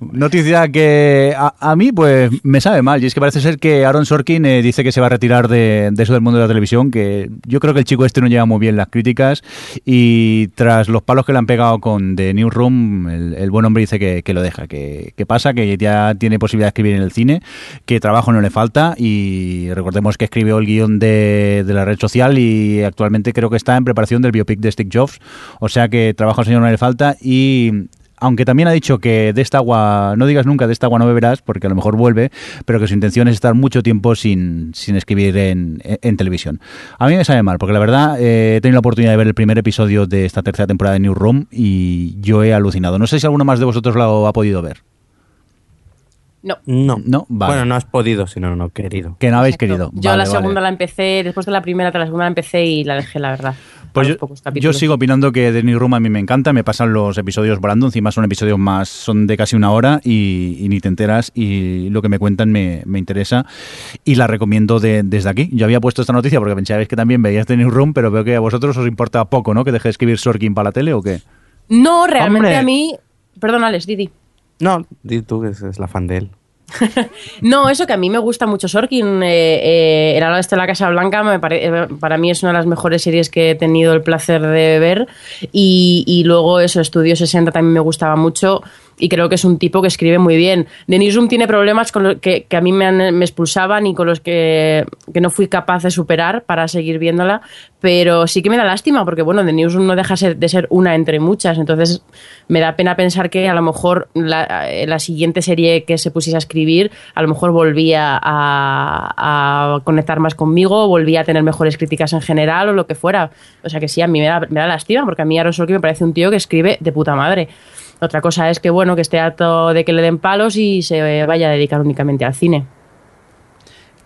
Noticia que a, mí, pues, me sabe mal. Y es que parece ser que Aaron Sorkin eh, dice que se va a retirar de, eso del mundo de la televisión. Que yo creo que el chico este no lleva muy bien las críticas. Y tras los palos que le han pegado con The Newsroom, el, el buen hombre dice que, lo deja. Que, que pasa, que ya tiene posibilidad de escribir en el cine, que trabajo no le falta. Y recordemos que escribió el guion de de, la red social y actualmente creo que está en preparación del biopic de Stick Jobs. O sea que trabajo al señor no le falta y aunque también ha dicho que de esta agua, no digas nunca de esta agua no beberás, porque a lo mejor vuelve, pero que su intención es estar mucho tiempo sin, sin escribir en, televisión. A mí me sabe mal, porque la verdad eh, he tenido la oportunidad de ver el primer episodio de esta tercera temporada de New Room y yo he alucinado. No sé si alguno más de vosotros lo ha podido ver. No. No. no Bueno, no has podido, sino no querido. Que no habéis querido. Yo la segunda la empecé, después de la primera, la segunda la empecé y la dejé, la verdad. Pues yo, sigo opinando que The New Room a mí me encanta, me pasan los episodios volando, encima son episodios más, son de casi una hora y, ni te enteras y lo que me cuentan me, interesa y la recomiendo desde aquí. Yo había puesto esta noticia porque pensabais que también veías The New Room, pero veo que a vosotros os importa poco, ¿no? Que deje de escribir Sorkin para la tele o qué. No, realmente a mí... Perdón, Alex, Didi. No, di tú que es la fan de él. no, eso que a mí me gusta mucho Sorkin. Eh, eh, el ala de la Casa Blanca me eh, para mí es una de las mejores series que he tenido el placer de ver. Y, y luego eso, Estudio 60 también me gustaba mucho y creo que es un tipo que escribe muy bien. Newsroom tiene problemas con los que, a mí me, me, expulsaban y con los que, no fui capaz de superar para seguir viéndola, pero sí que me da lástima porque, bueno, Newsroom no deja de ser una entre muchas, entonces me da pena pensar que a lo mejor la, la siguiente serie que se pusiese a escribir a lo mejor volvía a, conectar más conmigo, volvía a tener mejores críticas en general o lo que fuera. O sea que sí, a mí me da, me da lástima porque a mí Aaron Sorkin me parece un tío que escribe de puta madre. Otra cosa es que, bueno, que esté harto de que le den palos y se vaya a dedicar únicamente al cine.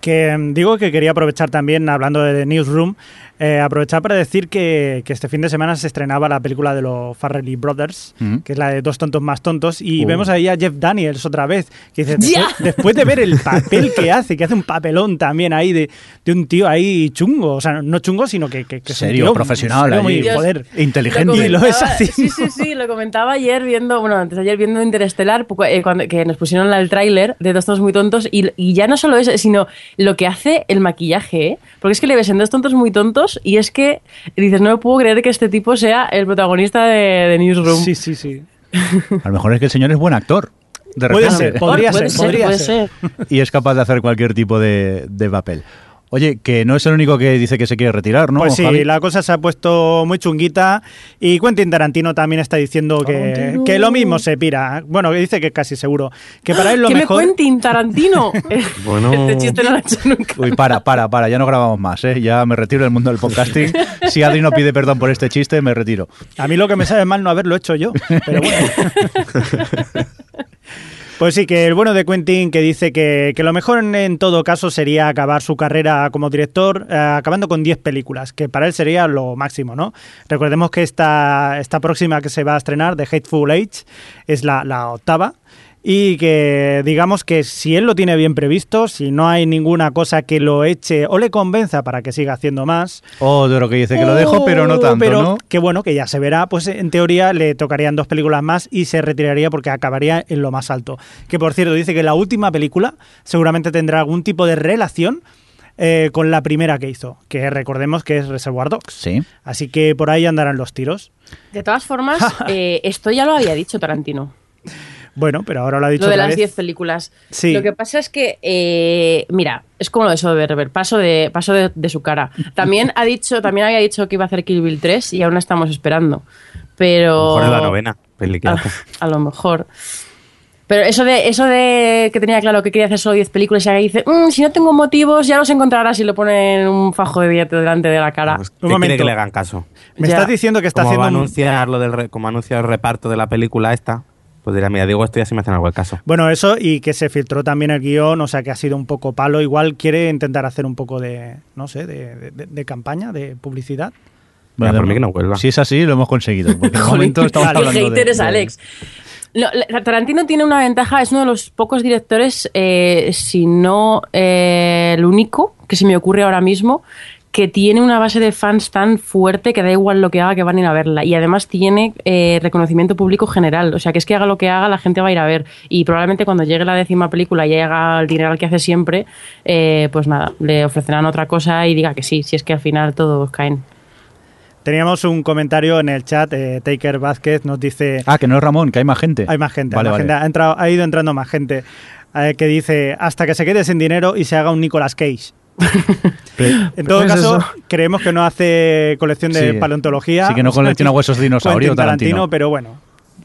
Que mm, digo que quería aprovechar también, hablando de The Newsroom, eh, aprovechar para decir que, este fin de semana se estrenaba la película de los Farrelly Brothers, que es la de Dos tontos más tontos, y uh. vemos ahí a Jeff Daniels otra vez, que dice, después, de ver el papel que hace, que hace un papelón también ahí de, un tío ahí chungo, o sea, no chungo, sino que, que, que serio, profesional, muy, joder, inteligente. Lo, es así. Sí, sí, sí, lo comentaba ayer viendo, bueno, antes ayer viendo Interestelar, eh, cuando, que nos pusieron el tráiler de Dos tontos muy tontos, y, y ya no solo eso, sino lo que hace el maquillaje, ¿eh? porque es que le ves en Dos tontos muy tontos y es que dices, no me puedo creer que este tipo sea el protagonista de, Newsroom. Sí, sí, sí. A lo mejor es que el señor es buen actor. De puede ser, podría ser, podría ser. Y es capaz de hacer cualquier tipo de, de papel. Oye, que no es el único que dice que se quiere retirar, ¿no? Pues sí, la cosa se ha puesto muy chunguita y Quentin Tarantino también está diciendo que, que lo mismo se pira. Bueno, dice que casi seguro. Que para él lo ¿Qué mejor... me Quentin Tarantino? bueno... Este chiste no lo ha hecho nunca. Uy, para, para, para, ya no grabamos más, ¿eh? Ya me retiro del mundo del podcasting. Si Adri no pide perdón por este chiste, me retiro. A mí lo que me sabe mal no haberlo hecho yo, pero bueno. Pues sí, que el bueno de Quentin que dice que, lo mejor en, todo caso sería acabar su carrera como director eh, acabando con 10 películas, que para él sería lo máximo, ¿no? Recordemos que esta, esta próxima que se va a estrenar, The Hateful Age, es la, la octava y que digamos que si él lo tiene bien previsto, si no hay ninguna cosa que lo eche o le convenza para que siga haciendo más. O de lo que dice que lo dejo, pero no tanto, pero ¿no? Que bueno, que ya se verá, pues en teoría le tocarían dos películas más y se retiraría porque acabaría en lo más alto. Que por cierto, dice que la última película seguramente tendrá algún tipo de relación eh, con la primera que hizo, que recordemos que es Reservoir Dogs. Sí. Así que por ahí andarán los tiros. De todas formas, eh, esto ya lo había dicho Tarantino. Bueno, pero ahora lo ha dicho Lo de otra las vez. 10 películas. Sí. Lo que pasa es que, eh, mira, es como lo de Soderbergh, paso de, paso de, de su cara. También ha dicho, también había dicho que iba a hacer Kill Bill 3 y aún no estamos esperando. Pero. A lo mejor es la novena peli que A, lo mejor. Pero eso de, eso de que tenía claro que quería hacer solo 10 películas y ahora dice, "Mm, si no tengo motivos, ya los encontrarás si le ponen un fajo de billete delante de la cara. Pues, ¿qué Un quiere momento. que le hagan caso? Me Ya. estás diciendo que está como va a haciendo un- anunciar lo del re- como anuncia el reparto de la película esta, pues dirá, mira, digo esto y así me hacen algo el caso. Bueno, eso y que se filtró también el guion, o sea que ha sido un poco palo. Igual quiere intentar hacer un poco de, no sé, de, de- de campaña, de publicidad. Mira, por mí que no vuelva. Si es así, lo hemos conseguido. Porque de Jolín, momento estamos vale. el hablando hater de, es Alex. No, Tarantino tiene una ventaja, es uno de los pocos directores, eh, si no eh, el único, que se me ocurre ahora mismo, que tiene una base de fans tan fuerte que da igual lo que haga que van a ir a verla. Y además tiene eh, reconocimiento público general. O sea, que es que haga lo que haga, la gente va a ir a ver. Y probablemente cuando llegue la décima película y haga el dinero que hace siempre, eh, pues nada, le ofrecerán otra cosa y diga que sí, si es que al final todos caen. Teníamos un comentario en el chat, eh, Taker Vázquez nos dice... Ah, que no es Ramón, que hay más gente. Hay más gente, Vale, hay más vale. gente. Ha, entrado- ha ido entrando más gente eh, que dice hasta que se quede sin dinero y se haga un Nicolas Cage. En todo ¿Cómo es caso, eso? creemos que no hace colección de Sí. paleontología. Sí que no colecciona huesos de dinosaurio, Quentin Tarantino. pero bueno,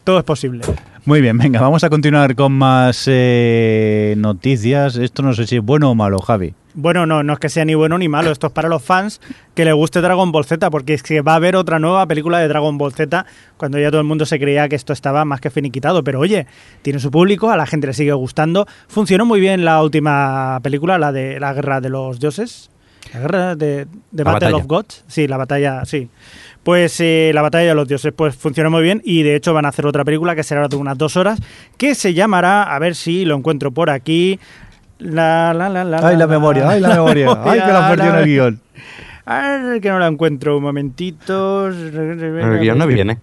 todo es posible. Muy bien, venga, vamos a continuar con más eh, noticias. Esto no sé si es bueno o malo, Javi. Bueno, no, no es que sea ni bueno ni malo, esto es para los fans que le guste Dragon Ball Z, porque es que va a haber otra nueva película de Dragon Ball Z cuando ya todo el mundo se creía que esto estaba más que finiquitado. Pero oye, tiene su público, a la gente le sigue gustando. Funcionó muy bien la última película, la de la Guerra de los Dioses. La Guerra de, de La Battle batalla. of Gods. Sí, la batalla, sí. Pues eh, la batalla de los dioses pues funcionó muy bien y de hecho van a hacer otra película que será de unas dos horas que se llamará, a ver si lo encuentro por aquí, la, la, la, la, Ay, la memoria, ay, la memoria. Ay, que la perdió en el guion. Ay, que no la encuentro, un momentito. El guion no viene.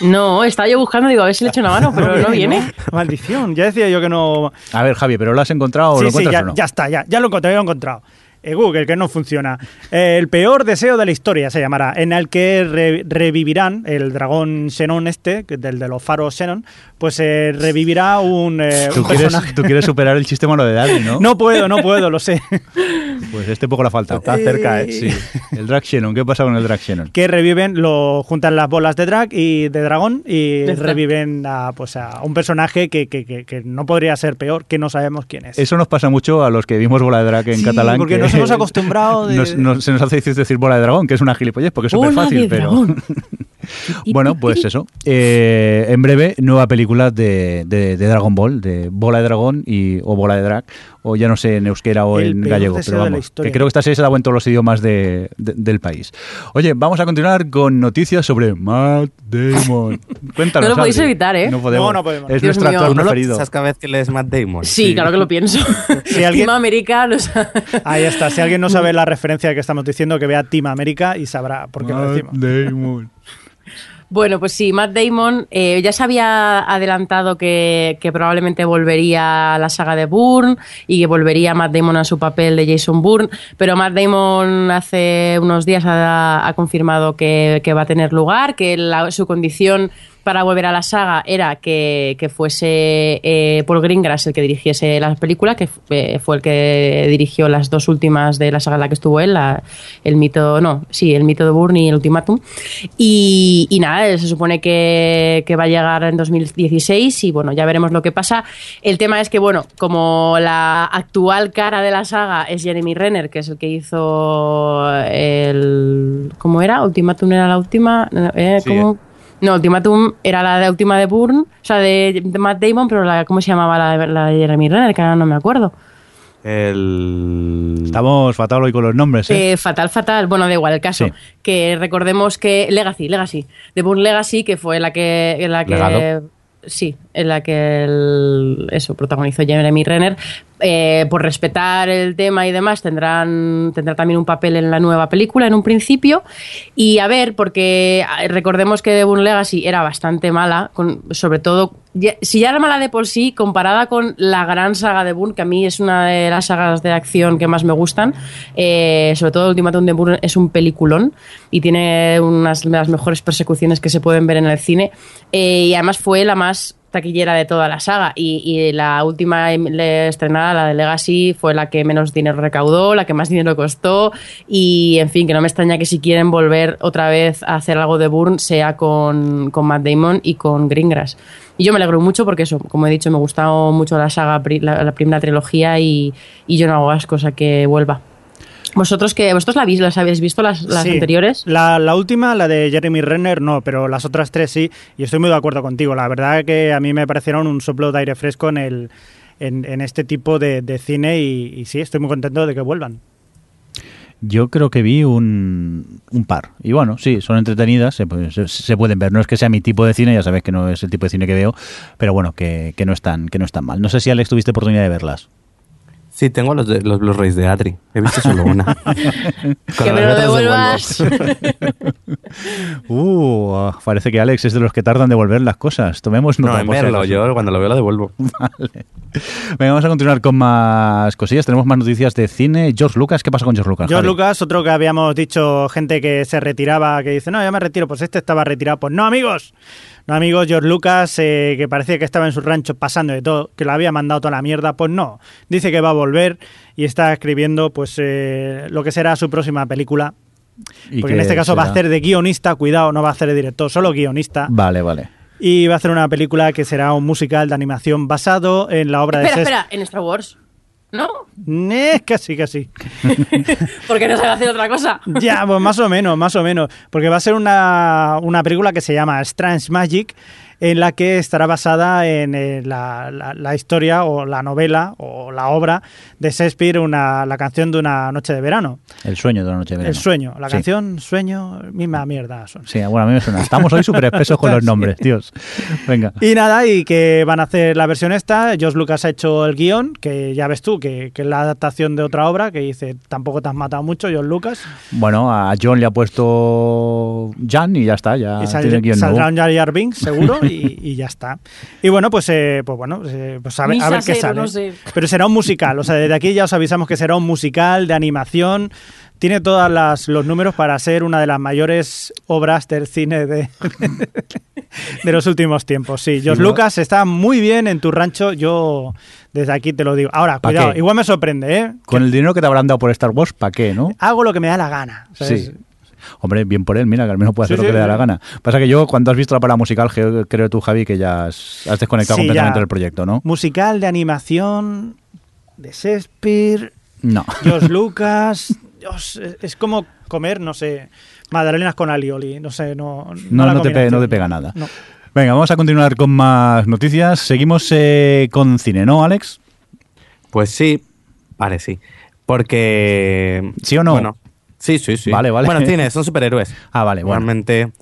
No, estaba yo buscando, digo, a ver si le echo una mano, pero no viene. Maldición, ya decía yo que no. A ver, Javi, ¿pero lo has encontrado o Sí, lo sí, encuentras ya, o no? ya está, ya, ya lo encontré, ya lo he encontrado. Eh, Google, que no funciona. Eh, el peor deseo de la historia se llamará, en el que re- revivirán el dragón Xenon este, del de los faros Xenon, pues eh, revivirá un, eh, Tú un quieres, personaje. tú quieres superar el chiste malo de Darwin, ¿no? No puedo, no puedo, lo sé. Pues este poco le ha faltado. Está cerca, ¿eh? Sí. El Drag Shannon, ¿qué pasa con el Drag Shannon? que reviven, lo juntan las bolas de drag y de dragón y reviven a, pues a un personaje que, que- que- que no podría ser peor, que no sabemos quién es. Eso nos pasa mucho a los que vimos Bola de Drag en Sí, catalán. porque que nos hemos acostumbrado de- nos- nos- se nos hace difícil decir Bola de Dragón, que es una gilipollez, porque es súper fácil, pero... bueno, pues eso. Eh, en breve, nueva película de, de- de Dragon Ball, de Bola de Dragón y, o Bola de Drag, o ya no sé en euskera o El en gallego, pero vamos, que creo que esta serie se da en todos los idiomas de- de- del país. Oye, vamos a continuar con noticias sobre Matt Damon. Cuéntanos, No lo podéis Adri. evitar, ¿eh? No podemos. No, no podemos. Es Dios nuestro mío. actor ¿No lo preferido. piensas cada vez que lees Matt Damon? Sí, claro que lo pienso. Si alguien- Team América, o sea, Ahí está. Si alguien no sabe la referencia que estamos diciendo, que vea Team América y sabrá por qué lo Matt decimos. Damon. Bueno, pues sí, Matt Damon eh, ya se había adelantado que, que probablemente volvería a la saga de Bourne y que volvería Matt Damon a su papel de Jason Bourne, pero Matt Damon hace unos días ha, confirmado que, que va a tener lugar, que la- su condición para volver a la saga era que, que fuese eh, Paul Greengrass el que dirigiese las películas, que eh, fue el que dirigió las dos últimas de la saga en la que estuvo él, la- el mito, no, sí, el mito de Bourne y el ultimátum. Y, y nada, se supone que, que va a llegar en 2016 y bueno, ya veremos lo que pasa. El tema es que, bueno, como la actual cara de la saga es Jeremy Renner, que es el que hizo el... ¿Cómo era? ¿Ultimátum era la última? Eh, Sí. No, Ultimatum era la de última de Bourne, o sea, de, de Matt Damon, pero la, ¿cómo se llamaba la, de- la de Jeremy Renner? Que ahora no me acuerdo. El... Estamos fatal hoy con los nombres, ¿eh? Eh, fatal, fatal. Bueno, da igual el caso. Sí. Que recordemos que Legacy, Legacy, de Bourne Legacy, que fue la que, en la que Legado. sí, en la que el- eso protagonizó Jeremy Renner. Eh, por respetar el tema y demás, tendrán tendrá también un papel en la nueva película en un principio. Y a ver, porque ah, recordemos que Bourne Legacy era bastante mala, sobre todo, si ya era mala de por sí, comparada con la gran saga de Bourne, que a mí es una de las sagas de acción que más me gustan, eh, sobre todo Ultimatum de Bourne es un peliculón y tiene unas de las mejores persecuciones que se pueden ver en el cine. Eh, y además fue la más taquillera de toda la saga. Y, la última em- estrenada, la de Legacy, fue la que menos dinero recaudó, la que más dinero costó. Y en fin, que no me extraña que si quieren volver otra vez a hacer algo de Bourne, sea con, con Matt Damon y con Greengrass. Y yo me alegro mucho porque eso, como he dicho, me gustó mucho la saga, la, la primera trilogía y, y yo no hago asco a que vuelva. ¿Vosotros que vosotros la habéis, las habéis visto las, las Sí. anteriores? La, la última, la de Jeremy Renner, no, pero las otras tres sí, y estoy muy de acuerdo contigo. La verdad que a mí me parecieron un soplo de aire fresco en, el, en, en este tipo de, de cine y, y sí, estoy muy contento de que vuelvan. Yo creo que vi un, un par. Y bueno, sí, son entretenidas, se, pues, se- se pueden ver. No es que sea mi tipo de cine, ya sabes que no es el tipo de cine que veo, pero bueno, que, que no, están, que no están mal. No sé si Alex tuviste oportunidad de verlas. Sí, tengo los, de- los Blu-rays de Adri. He visto solo una. Que me lo devuelvas. Uh, parece que Alex es de los que tardan de volver las cosas. Tomemos No, nota. en si verlo. Yo cuando lo veo lo devuelvo. Vale. Venga, vamos a continuar con más cosillas. Tenemos más noticias de cine. George Lucas, ¿qué pasa con George Lucas? George Javi? Lucas, otro que habíamos dicho, gente que se retiraba, que dice, no, yo me retiro, pues este estaba retirado. Pues no, amigos. No, amigos, George Lucas, eh, que parecía que estaba en su rancho pasando de todo, que lo había mandado toda la mierda, pues no. Dice que va a volver y está escribiendo pues eh, lo que será su próxima película. ¿Y Porque en este caso va a hacer de guionista, cuidado, no va a hacer de director, solo guionista. Vale, vale. Y va a hacer una película que será un musical de animación basado en la obra espera, de espera, en Star Wars. ¿No? Eh, casi, casi. Porque no sabe hacer otra cosa. Ya, pues más o menos, más o menos. Porque va a ser una, una película que se llama Strange Magic, en la que estará basada en eh, la, la- la historia o la novela o la obra de Shakespeare, una, la canción de una noche de verano. El sueño de la noche de verano. El sueño, la Sí. canción Sueño, misma mierda. son. Sí, bueno, a mí me suena. Estamos hoy súper espesos con los nombres, Dios. Venga. Y nada, y que van a hacer la versión esta. George Lucas ha hecho el guion, que ya ves tú, que, que es la adaptación de otra obra, que dice, tampoco te has matado mucho, George Lucas. Bueno, a John le ha puesto Jan y ya está, ya y sal- tiene guion saldrá nuevo. un Jar Jar Binks, seguro, y, y ya está. Y bueno, pues, eh, pues bueno, eh, pues a ver, a ver qué cero, sale. no sé. Pero será un musical, o sea, desde aquí ya os avisamos que será un musical de animación. Tiene todos los números para ser una de las mayores obras del cine de, de los últimos tiempos. Sí, George Lucas está muy bien en tu rancho, yo desde aquí te lo digo. Ahora, ¿Pa cuidado, qué? igual me sorprende, ¿eh? Con el dinero que te habrán dado por Star Wars, ¿para qué, no? Hago lo que me da la gana. sea, Sí. Hombre, bien por él, mira, que al menos puede hacer Sí, lo que sí, le da sí. la gana. Pasa que yo, cuando has visto la parada musical, creo tú, Javi, que ya has, has desconectado Sí, completamente ya. del proyecto, ¿no? Musical de animación de Shakespeare, No. George Lucas. Dios, es- como comer, no sé, magdalenas con alioli. No sé, no. No, no, te, pe- combinación. no te pega nada. No. Venga, vamos a continuar con más noticias. Seguimos eh, con cine, ¿no, Alex? Pues sí, vale, sí. Porque... ¿Sí o no? Bueno, sí, sí, sí. Vale, vale. Bueno, cine, son superhéroes. Ah, vale, bueno. Realmente.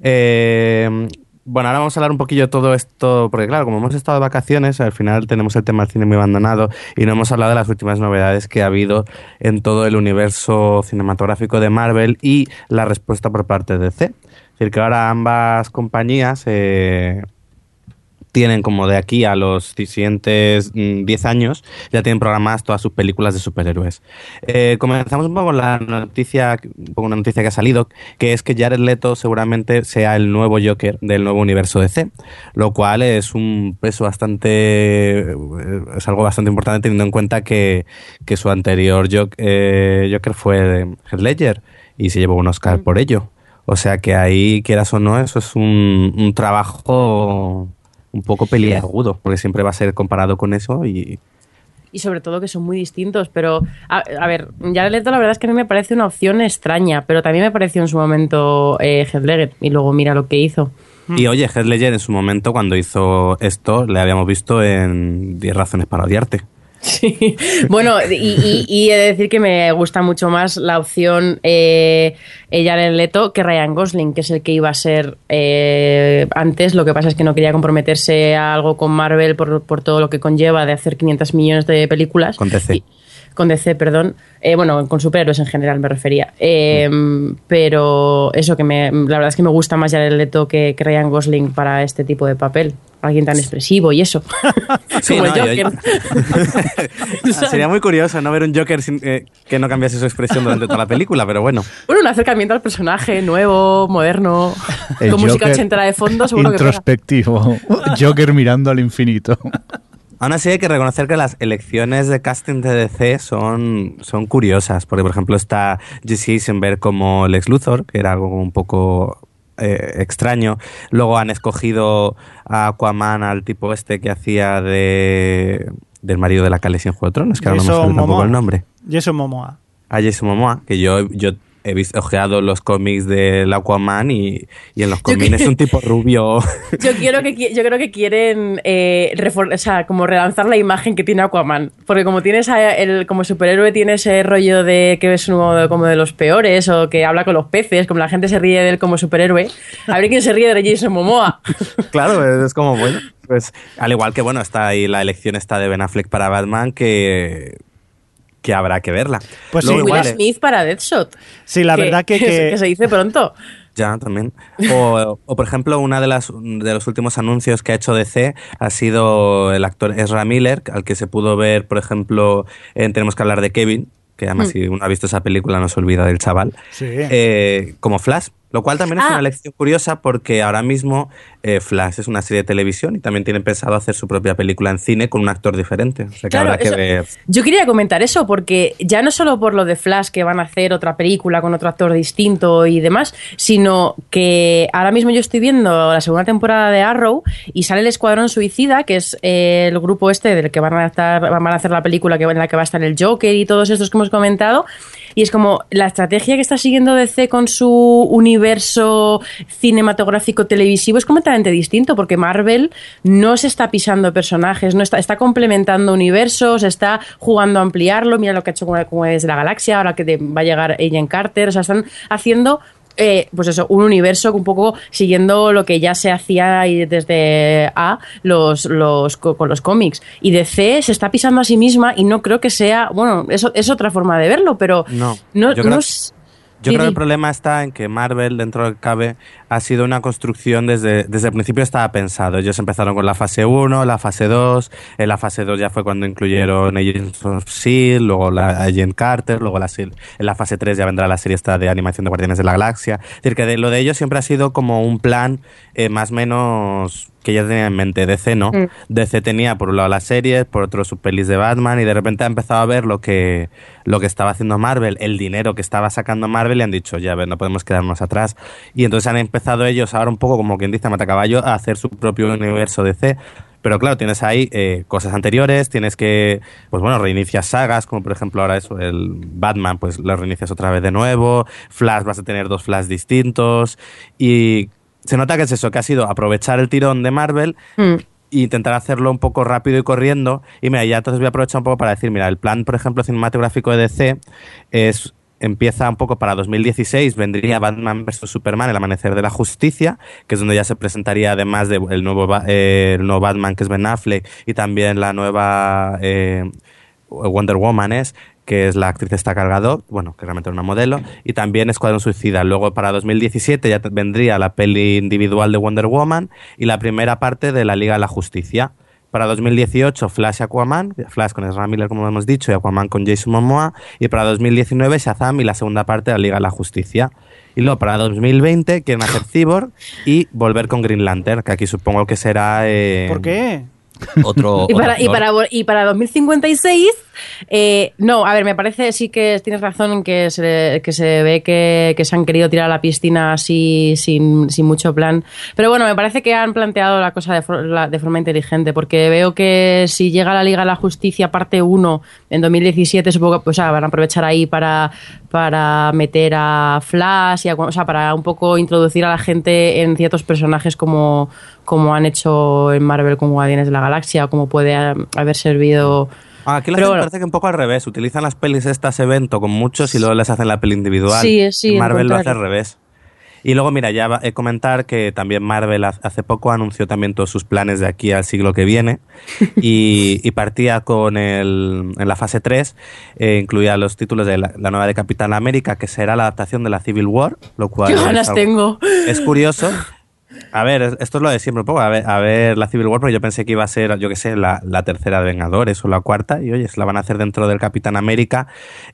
eh, bueno, ahora vamos a hablar un poquillo de todo esto, porque claro, como hemos estado de vacaciones, al final tenemos el tema del cine muy abandonado y no hemos hablado de las últimas novedades que ha habido en todo el universo cinematográfico de Marvel y la respuesta por parte de DC. Es decir, que ahora ambas compañías eh, tienen como de aquí a los siguientes mm, 10 años, ya tienen programadas todas sus películas de superhéroes. Eh, comenzamos un poco con la noticia, poco una noticia que ha salido, que es que Jared Leto seguramente sea el nuevo Joker del nuevo universo DC, lo cual es un peso bastante, eh, es algo bastante importante teniendo en cuenta que, que su anterior Joker, eh, Joker fue Heath Ledger y se llevó un Oscar por ello. O sea que ahí, quieras o no, eso es un, un trabajo un poco peliagudo, porque siempre va a ser comparado con eso y Y sobre todo que son muy distintos, pero a, a ver, Jared Leto la verdad es que a mí me parece una opción extraña, pero también me pareció en su momento eh, Heath Ledger y luego mira lo que hizo. Y oye, Heath Ledger en su momento, cuando hizo esto, le habíamos visto en 10 razones para odiarte. Sí. Bueno, y, y- y he de decir que me gusta mucho más la opción eh, Jared Leto que Ryan Gosling, que es el que iba a ser eh, antes. Lo que pasa es que no quería comprometerse a algo con Marvel por, por todo lo que conlleva de hacer 500 millones de películas. Con DC. Y- con DC, perdón. Eh, bueno, con superhéroes en general me refería. Eh, Pero eso que me, la verdad es que me gusta más Jared Leto que, que Ryan Gosling para este tipo de papel. Alguien tan expresivo y eso. Sí, Como no, el yo- Joker. Sería muy curioso no ver un Joker sin- eh, que no cambiase su expresión durante toda la película, pero bueno. Bueno, un acercamiento al personaje nuevo, moderno, El con música Joker ochentera de fondo, seguro que. Introspectivo. Joker mirando al infinito. Aún así hay que reconocer que las elecciones de casting de DC son, son curiosas, porque por ejemplo está Jesse Eisenberg como Lex Luthor, que era algo un poco eh, extraño. Luego han escogido a Aquaman, al tipo este que hacía de del marido de la Khaleesi en Juego de Tronos, que ahora no me sale tampoco el nombre. Jason Momoa. A Jason Momoa, que yo, yo he visto, ojeado los cómics del Aquaman y, y en los cómics es un tipo rubio. Yo, quiero que, yo creo que quieren eh, o sea, como relanzar la imagen que tiene Aquaman. Porque como tienes a- el, como superhéroe tiene ese rollo de que es uno como de los peores o que habla con los peces, como la gente se ríe de él como superhéroe. A ver quién se ríe de Jason Momoa. Claro, es como bueno. Pues al igual que bueno, está ahí la elección está de Ben Affleck para Batman que, que habrá que verla. Pues Luego sí, Will igual, Smith para Deadshot. Sí, la verdad que- que- que se dice pronto. Ya, también. O, o, por ejemplo, una de las de los últimos anuncios que ha hecho DC ha sido el actor Ezra Miller, al que se pudo ver, por ejemplo, en Tenemos que hablar de Kevin, que además Hmm. si uno ha visto esa película no se olvida del chaval, Sí. eh, como Flash. Lo cual también es Ah. una elección curiosa porque ahora mismo eh, Flash es una serie de televisión y también tienen pensado hacer su propia película en cine con un actor diferente. O sea que Claro, habrá que ver. Yo quería comentar eso, porque ya no solo por lo de Flash que van a hacer otra película con otro actor distinto y demás, sino que ahora mismo yo estoy viendo la segunda temporada de Arrow y sale el Escuadrón Suicida, que es eh, el grupo este del que van a, estar, van a hacer la película que, en la que va a estar el Joker y todos estos que hemos comentado. Y es como la estrategia que está siguiendo DC con su universo cinematográfico televisivo es completamente distinto, porque Marvel no se está pisando personajes, no está, está complementando universos, está jugando a ampliarlo. Mira lo que ha hecho con es la galaxia, ahora que va a llegar Agent Carter. O sea, están haciendo. Eh, pues eso, un universo un poco siguiendo lo que ya se hacía desde A los, los, co- con los cómics. Y DC se está pisando a sí misma y no creo que sea, bueno, eso es otra forma de verlo, pero No, no, yo no creo- Yo Sí, creo que el problema está en que Marvel, dentro del cabe, ha sido una construcción desde, desde el principio estaba pensado. Ellos empezaron con la fase 1, la fase 2, en la fase 2 ya fue cuando incluyeron Agents of S.H.I.E.L.D., luego la Agent Carter, luego la, sil- en la fase 3 ya vendrá la serie esta de animación de Guardianes de la Galaxia. Es decir, que de, lo de ellos siempre ha sido como un plan eh, más o menos que ya tenía en mente. DC no. Mm. DC tenía por un lado las series, por otro sus pelis de Batman y de repente ha empezado a ver lo que, lo que estaba haciendo Marvel, el dinero que estaba sacando Marvel y han dicho, ya a ver, no podemos quedarnos atrás. Y entonces han empezado ellos ahora un poco como quien dice matacaballo a hacer su propio universo DC. Pero claro, tienes ahí eh, cosas anteriores, tienes que, pues bueno, reinicias sagas, como por ejemplo ahora eso, el Batman, pues lo reinicias otra vez de nuevo, Flash vas a tener dos Flash distintos y se nota que es eso, que ha sido aprovechar el tirón de Marvel Mm. e intentar hacerlo un poco rápido y corriendo. Y mira, ya entonces voy a aprovechar un poco para decir, mira, el plan, por ejemplo, cinematográfico de DC es empieza un poco para 2016, vendría Batman vs. Superman, el amanecer de la justicia, que es donde ya se presentaría además de el nuevo, eh, el nuevo Batman que es Ben Affleck y también la nueva eh, Wonder Woman es que es la actriz esta cargador, bueno, que realmente era una modelo, y también Escuadrón Suicida. Luego para 2017 ya vendría la peli individual de Wonder Woman y la primera parte de la Liga de la Justicia. Para 2018 Flash y Aquaman, Flash con Ezra Miller como hemos dicho y Aquaman con Jason Momoa y para 2019 Shazam y la segunda parte de la Liga de la Justicia. Y luego para 2020 quieren hacer Cyborg y volver con Green Lantern, que aquí supongo que será eh, ¿Por qué? Otro Y para, otro y, para, y para 2056, eh, no, a ver, me parece sí que tienes razón que se, que se ve que, que se han querido tirar a la piscina así sin, sin mucho plan. Pero bueno, me parece que han planteado la cosa de, for- la- de forma inteligente, porque veo que si llega la Liga de la Justicia parte 1 en 2017, supongo que pues, ah, van a aprovechar ahí para, para meter a Flash, y a- o sea, para un poco introducir a la gente en ciertos personajes como, como han hecho en Marvel con Guardianes de la Galaxia, o como puede haber servido. Ah, aquí Pero hacen, bueno. parece que un poco al revés. Utilizan las pelis estas evento con muchos y luego les hacen la peli individual. Sí, sí, Marvel lo hace al revés. Y luego, mira, ya va- he comentar que también Marvel hace poco anunció también todos sus planes de aquí al siglo que viene y, y partía con el, en la fase 3, eh, incluía los títulos de la, la nueva de Capitán América, que será la adaptación de la Civil War, lo cual ¡Qué es ganas algo- tengo! es curioso. A ver, esto es lo de siempre un poco. A ver, a ver la Civil War, porque yo pensé que iba a ser, yo qué sé, la, la, tercera de Vengadores o la cuarta. Y oye, se la van a hacer dentro del Capitán América.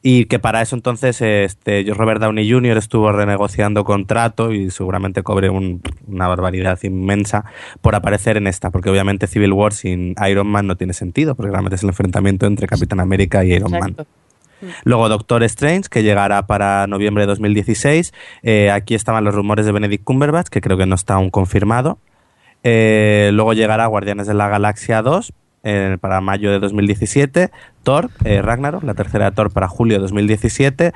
Y que para eso entonces este, Robert Downey Jr. estuvo renegociando contrato y seguramente cobre un, una barbaridad inmensa por aparecer en esta. Porque obviamente Civil War sin Iron Man no tiene sentido, porque realmente es el enfrentamiento entre Capitán América y Iron Man. Luego Doctor Strange, que llegará para noviembre de 2016. Eh, aquí estaban los rumores de Benedict Cumberbatch, que creo que no está aún confirmado. Eh, luego llegará Guardianes de la Galaxia 2 eh, para mayo de 2017. Thor, Ragnarok, la tercera de Thor para julio de 2017.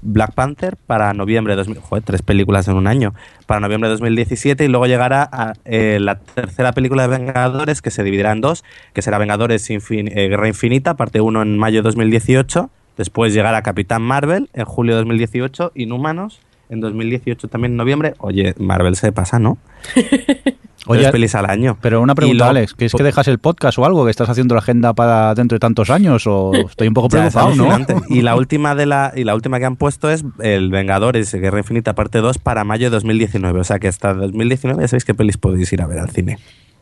Black Panther para noviembre de 2017. Joder, tres películas en un año. Para noviembre de 2017. Y luego llegará a, la tercera película de Vengadores, que se dividirá en dos, que será Vengadores Guerra Infinita, parte 1 en mayo de 2018 Después llegará Capitán Marvel en julio de 2018, Inhumanos en 2018 también en noviembre. Oye, Marvel se pasa, ¿no? Oye, feliz al año. Pero una pregunta, Alex, ¿que es que dejas el podcast o algo? ¿Que estás haciendo la agenda para dentro de tantos años? ¿O estoy un poco preocupado, no? Y la última de la y la última que han puesto es el Vengadores Guerra Infinita parte 2 para mayo de 2019. O sea que hasta 2019 ya sabéis qué pelis podéis ir a ver al cine.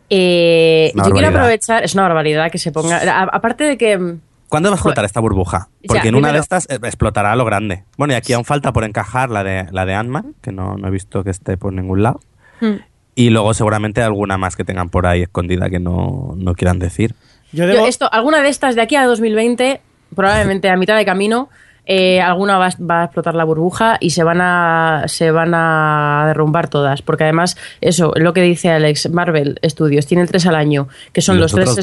Eh, yo quiero aprovechar, es una barbaridad que se ponga. aparte de que ¿Cuándo va a explotar esta burbuja? Porque en una de estas eh, explotará lo grande. Bueno, y aquí aún falta por encajar la de, la de Ant-Man, que no, he visto que esté por ningún lado. Hmm. Y luego seguramente alguna más que tengan por ahí escondida que no, quieran decir. Yo, esto, alguna de estas de aquí a 2020, probablemente a mitad de camino, eh, alguna va, a explotar la burbuja y se van a se van a derrumbar todas porque además eso lo que dice Alex Marvel Studios tiene el 3 al año que son los, tres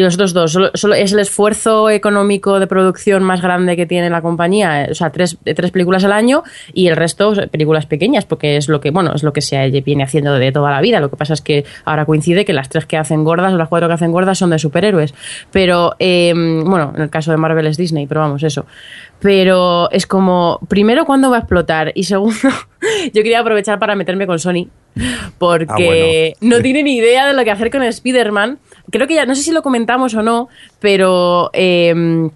y los otros dos, solo, es el esfuerzo económico de producción más grande que tiene la compañía, o sea, tres, tres películas al año y el resto películas pequeñas, porque es lo que, bueno, es lo que se viene haciendo de toda la vida. Lo que pasa es que ahora coincide que las tres que hacen gordas o las cuatro que hacen gordas son de superhéroes. Pero, em, bueno, en el caso de Marvel es Disney, pero vamos, eso. Pero es como, primero, ¿cuándo va a explotar? Y segundo, yo quería aprovechar para meterme con Sony, porque ah, no tiene ni idea de lo que hacer con Spider-Man creo que ya, no sé si lo comentamos o no, pero eh,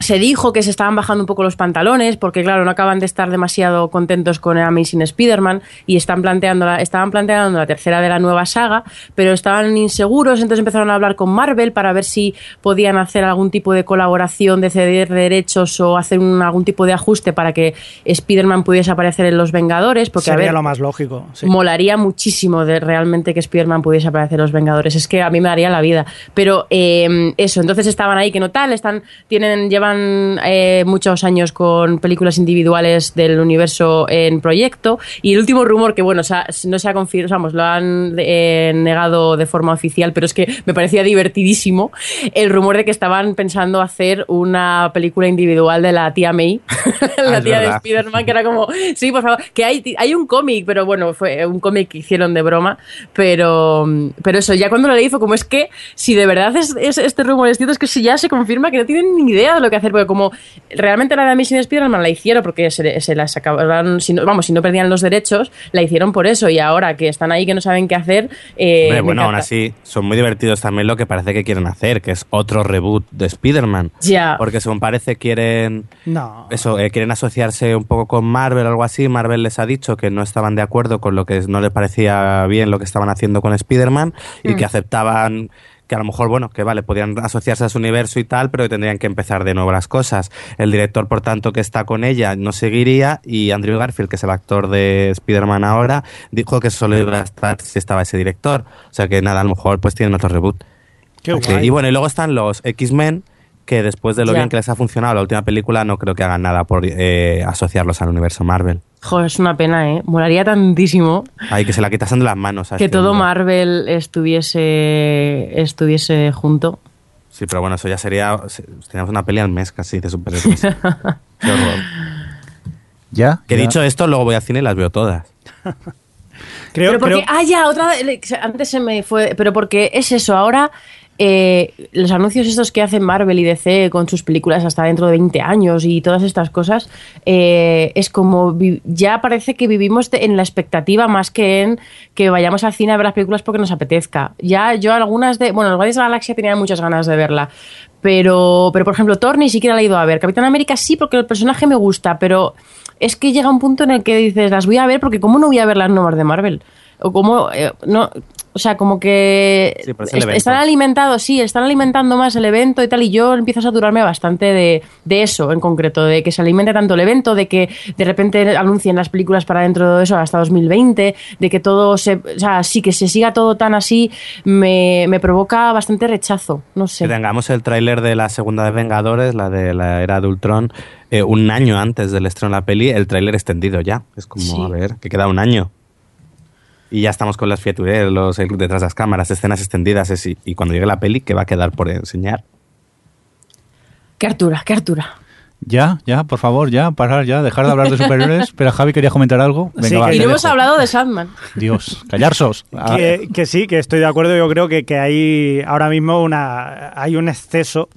se dijo que se estaban bajando un poco los pantalones porque claro no acaban de estar demasiado contentos con Amazing Spider-Man y están planteando la, estaban planteando la tercera de la nueva saga pero estaban inseguros entonces empezaron a hablar con Marvel para ver si podían hacer algún tipo de colaboración de ceder derechos o hacer algún tipo de ajuste para que Spider-Man pudiese aparecer en Los Vengadores porque sería a ver, lo más lógico molaría muchísimo de realmente que Spider-Man pudiese aparecer en Los Vengadores es que a mí me daría la vida pero eh, eso entonces estaban ahí que no tal están tienen llevan eh, muchos años con películas individuales del universo en proyecto. Y el último rumor, que bueno, no se ha confirmado, lo han eh, negado de forma oficial, pero es que me parecía divertidísimo el rumor de que estaban pensando hacer una película individual de la tía May, la ah, tía de Spider-Man, que era como, sí, por favor, que hay, hay un cómic, pero bueno, fue un cómic que hicieron de broma, pero, pero eso, ya cuando lo leí fue como es que si de verdad es, este rumor es cierto, es que si ya se confirma que no tienen ni idea de lo que hacer, porque como realmente la de Amazing Spider-Man la hicieron porque se, se las acabaron, si no, vamos, si no perdían los derechos, la hicieron por eso y ahora que están ahí que no saben qué hacer. Eh, bueno, aún así, son muy divertidos también lo que parece que quieren hacer, que es otro reboot de Spider-Man. Ya. Porque según parece quieren. No. Eso, eh, quieren asociarse un poco con Marvel o algo así. Marvel les ha dicho que no estaban de acuerdo con lo que no les parecía bien lo que estaban haciendo con Spider-Man y que mm. aceptaban que a lo mejor, bueno, que vale, podrían asociarse a su universo y tal, pero que tendrían que empezar de nuevo las cosas. El director, por tanto, que está con ella no seguiría y Andrew Garfield, que es el actor de Spider-Man ahora, dijo que solo iba a estar si estaba ese director. O sea que nada, a lo mejor pues tienen otro reboot. Qué Y bueno, y luego están los X-Men, que después de lo bien que les ha funcionado la última película, no creo que hagan nada por eh, asociarlos al universo Marvel. Joder, es una pena, ¿eh? Molaría tantísimo. Ay, que se la quitasen de las manos. que este todo Marvel estuviese, estuviese junto. Sí, pero bueno, eso ya sería. Teníamos una peli al mes casi de superhéroes. Qué horror. ¿Ya? Que dicho esto, luego voy al cine y las veo todas. creo, pero porque, ah, ya, otra. Antes se me fue. Pero porque es eso, ahora eh, los anuncios estos que hacen Marvel y DC con sus películas hasta dentro de 20 años y todas estas cosas, eh, es como ya parece que vivimos en la expectativa más que en que vayamos al cine a ver las películas porque nos apetezca. Ya yo algunas de, bueno, los Guardianes de la Galaxia tenía muchas ganas de verla, pero, pero por ejemplo Thor ni siquiera la he ido a ver. Capitán América sí porque el personaje me gusta, pero es que llega un punto en el que dices, las voy a ver porque ¿cómo no voy a ver las nuevas de Marvel? O como eh, no o sea, como que Sí, est- están alimentados, sí, están alimentando más el evento y tal, y yo empiezo a saturarme bastante de, de eso en concreto, de que se alimente tanto el evento, de que de repente anuncien las películas para dentro de eso hasta 2020, de que todo se, o sea, sí, que se siga todo tan así, me, me provoca bastante rechazo, no sé. Que tengamos el tráiler de la segunda de Vengadores, la de la era de Ultron, eh, un año antes del estreno de la peli, el tráiler extendido ya. Es como, Sí. a ver, que queda un año. Y ya estamos con las featureos, los el- detrás de las cámaras, escenas extendidas. es- y, y cuando llegue la peli, ¿qué va a quedar por enseñar? Qué hartura, qué hartura. Ya, ya, por favor, ya, parar ya, dejar de hablar de superhéroes. Pero Javi quería comentar algo. Venga, Sí, va, Y no hemos hablado de Sandman. Dios, callarsos. Ah, Que, que sí, que estoy de acuerdo. Yo creo que, que hay ahora mismo una, hay un exceso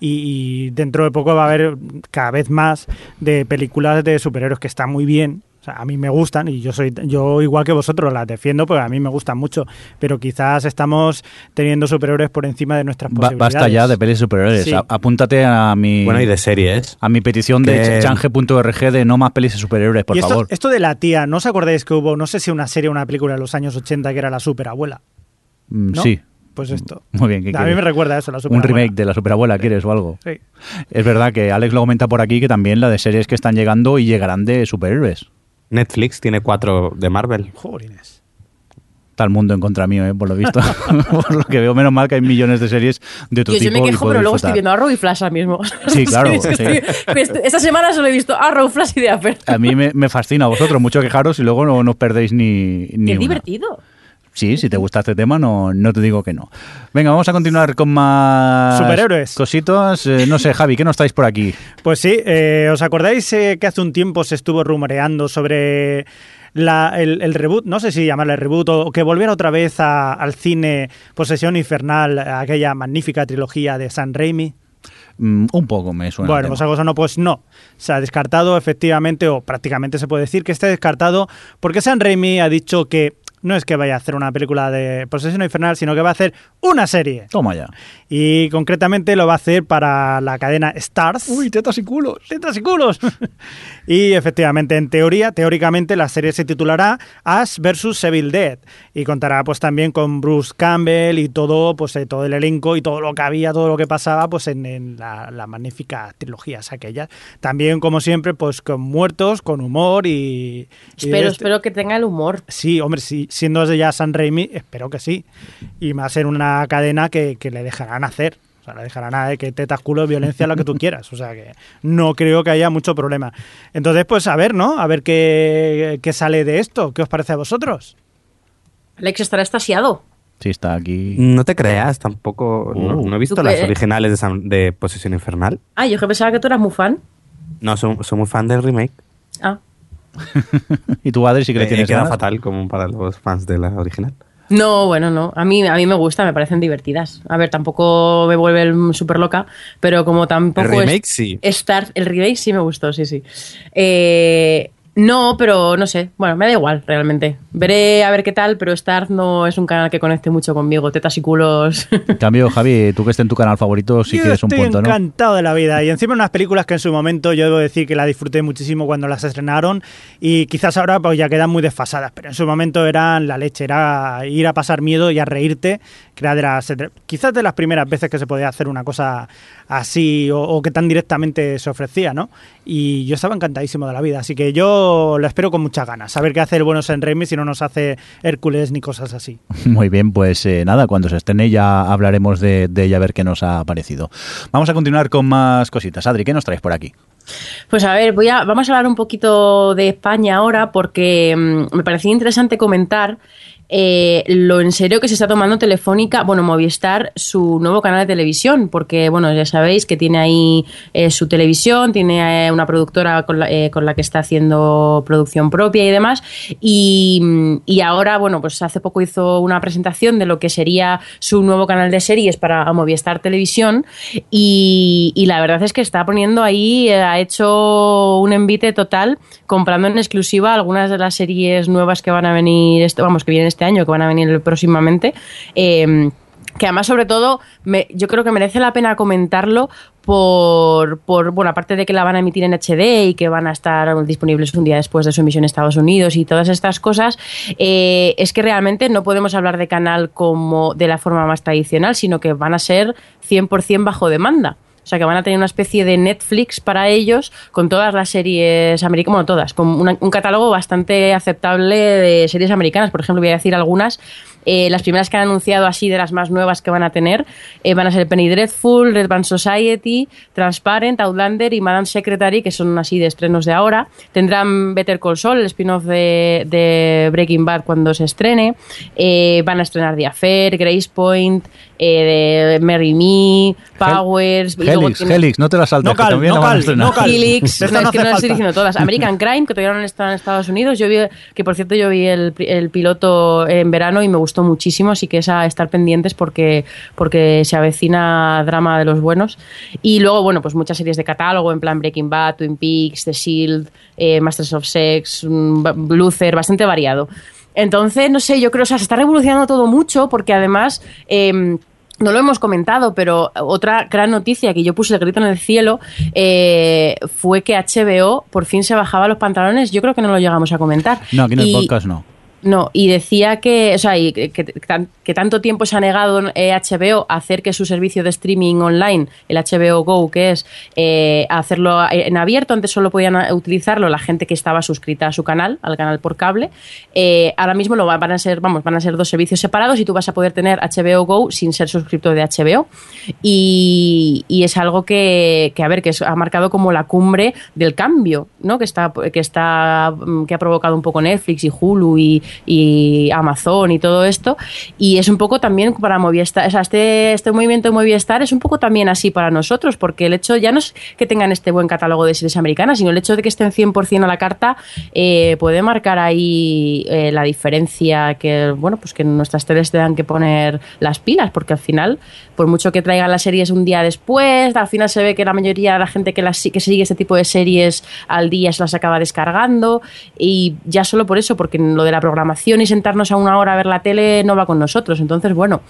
y, y dentro de poco va a haber cada vez más de películas de superhéroes que están muy bien. O sea, a mí me gustan y yo soy yo igual que vosotros las defiendo porque a mí me gustan mucho, pero quizás estamos teniendo superhéroes por encima de nuestras ba- posibilidades. basta ya de pelis superhéroes. Sí. Apúntate a mi, Bueno, y de series. a mi petición de Que- change.org de no más pelis de superhéroes, por y esto, favor. esto de la tía, ¿no os acordáis que hubo, no sé si una serie o una película en los años 80 que era la superabuela? Mm, ¿no? Sí, Pues esto. muy bien. ¿qué A mí me recuerda eso, la Un superabuela. remake de la superabuela, ¿quieres o algo? Sí. Es verdad que Alex lo comenta por aquí que también la de series que están llegando y llegarán de superhéroes. Netflix tiene cuatro de Marvel. Jolines. Está el mundo en contra mío, ¿eh? por lo visto. por lo que veo, menos mal que hay millones de series de tu Yo, yo tipo. me y quejo, pero luego estoy viendo Arrow y Flash ahora mismo. Sí, claro, sí. estoy- esta semana solo he visto Arrow, Flash y The Affair. A mí me, me fascina a vosotros, mucho quejaros y luego no, no os perdéis ni, ni Qué una. divertido. Sí, si te gusta este tema, no, no te digo que no. Venga, vamos a continuar con más Superhéroes. cositas. Eh, no sé, Javi, ¿qué nos traéis por aquí? Pues sí, eh, ¿os acordáis eh, que hace un tiempo se estuvo rumoreando sobre la- el, el reboot, no sé si llamarle reboot, o que volviera otra vez a- al cine Posesión Infernal, aquella magnífica trilogía de San Raimi? Mm, un poco me suena. Bueno, pues eso no, pues no. Se ha descartado efectivamente, o prácticamente se puede decir que está descartado, porque San Raimi ha dicho que no es que vaya a hacer una película de Posesión Infernal, sino que va a hacer una serie. Toma ya. Y concretamente lo va a hacer para la cadena Stars. tetas y culos. tetas y culos. y efectivamente, en teoría, teóricamente, la serie se titulará Ash vs Evil Dead y contará pues también con Bruce Campbell y todo, pues eh, todo el elenco y todo lo que había, todo lo que pasaba, pues en, en la, la magnífica trilogía aquella. También, como siempre, pues con muertos, con humor y. y Espero, este- espero que tenga el humor. Sí, hombre, sí, siendo de ya San Raimi, espero que sí. Y va a ser una cadena que, que le dejarán hacer. O sea, le dejarán a que tetas, culos, violencia, lo que tú quieras. O sea, que no creo que haya mucho problema. Entonces, pues a ver, ¿no? A ver qué, qué sale de esto. ¿Qué os parece a vosotros? Alex estará estasiado. Sí, está aquí. No te creas, tampoco. No, Uh. no he visto ¿Tú las qué? originales de, Sam- de Posesión Infernal. Ah, yo que pensaba que tú eras muy fan. No, soy, soy muy fan del remake. Ah. ¿Y tu Adri sí que le Eh, tienes queda ganas? fatal como para los fans de la original. No, bueno, no. A mí, a mí me gusta, me parecen divertidas. A ver, tampoco me vuelven súper loca, pero como tampoco El remake, es- sí. Star, el remake sí me gustó, sí, sí. Eh, no, pero no sé. Bueno, me da igual, realmente. Veré a ver qué tal, pero Star no es un canal que conecte mucho conmigo. Tetas y culos. En cambio, Javi, tú que estés en tu canal favorito, si yo quieres un estoy punto, ¿no? encantado de la vida. Y encima unas películas que en su momento yo debo decir que la disfruté muchísimo cuando las estrenaron y quizás ahora pues ya quedan muy desfasadas, pero en su momento eran la leche, era ir a pasar miedo y a reírte, que era de las, quizás de las primeras veces que se podía hacer una cosa así o, o que tan directamente se ofrecía, ¿no? Y yo estaba encantadísimo de la vida, así que yo lo espero con muchas ganas, a ver qué hace el bueno San Raimi si no nos hace Hércules ni cosas así. Muy bien, pues eh, nada, cuando se estrene ya hablaremos de, de ella a ver qué nos ha parecido. Vamos a continuar con más cositas. Adri, ¿qué nos traes por aquí? Pues a ver, voy a, vamos a hablar un poquito de España ahora porque mm, me parecía interesante comentar eh, lo en serio que se está tomando Telefónica, bueno, Movistar, su nuevo canal de televisión, porque, bueno, ya sabéis que tiene ahí eh, su televisión, tiene eh, una productora con la, que está haciendo producción propia y demás, y, ahora, bueno, pues hace poco hizo una presentación de lo que sería su nuevo canal de series para Movistar Televisión, y, y la verdad es que está poniendo ahí, ha hecho un envite total, comprando en exclusiva algunas de las series nuevas que van a venir, vamos, que vienen este año, que van a venir próximamente. eh, que además sobre todo yo creo que merece la pena comentarlo por, por, bueno, aparte de que la van a emitir en HD y que van a estar disponibles un día después de su emisión en Estados Unidos y todas estas cosas, eh, es que realmente no podemos hablar de canal como de la forma más tradicional, sino que van a ser 100% bajo demanda. O sea que van a tener una especie de Netflix para ellos con todas las series americanas, bueno, todas, con un catálogo bastante aceptable de series americanas. Por ejemplo, voy a decir algunas. Eh, las primeras que han anunciado así de las más nuevas que van a tener eh, van a ser Penny Dreadful, Red Band Society, Transparent, Outlander y Madame Secretary, que son así de estrenos de ahora. Tendrán Better Call Saul, el spin-off de, de Breaking Bad cuando se estrene. Eh, van a estrenar The Affair, Grace Point, eh, de Marry Me, Powers. y luego Helix, tiene- Helix, no te la saltes, No cal, que también no cal, no cal. Helix, no, no es que no las estoy diciendo todas. American Crime, que todavía no están en Estados Unidos. Yo vi, que por cierto, yo vi el, el piloto en verano y me gustó muchísimo, así que es a estar pendientes porque, porque se avecina drama de los buenos. Y luego, bueno, pues muchas series de catálogo, en plan Breaking Bad, Twin Peaks, The Shield, eh, Masters of Sex, mm, Luther, bastante variado. Entonces, no sé, yo creo, o sea, se está revolucionando todo mucho porque además... em, no lo hemos comentado, pero otra gran noticia que yo puse el grito en el cielo eh, fue que HBO por fin se bajaba los pantalones. Yo creo que no lo llegamos a comentar. No, aquí en el podcast no. No, y decía que, o sea, y que, que tan- que tanto tiempo se ha negado eh, HBO a hacer que su servicio de streaming online, el HBO Go, que es eh, hacerlo en abierto, antes solo podían eh, utilizarlo la gente que estaba suscrita a su canal, al canal por cable. Eh, ahora mismo lo va- van a ser, vamos, van a ser dos servicios separados y tú vas a poder tener HBO Go sin ser suscriptor de HBO. Y, es algo que, que, a ver, que ha marcado como la cumbre del cambio, ¿no? Que está, que está, mm, que ha provocado un poco Netflix y Hulu y, y Amazon y todo esto. Y es un poco también para Movistar, o sea, este, este movimiento de Movistar es un poco también así para nosotros, porque el hecho ya no es que tengan este buen catálogo de series americanas, sino el hecho de que estén 100% a la carta eh, puede marcar ahí eh, la diferencia que, bueno, pues que nuestras teles tengan que poner las pilas, porque al final, por mucho que traigan las series un día después, al final se ve que la mayoría de la gente que, las, que sigue este tipo de series al día se las acaba descargando y ya solo por eso, porque lo de la programación y sentarnos a una hora a ver la tele no va con nosotros. Entonces, bueno,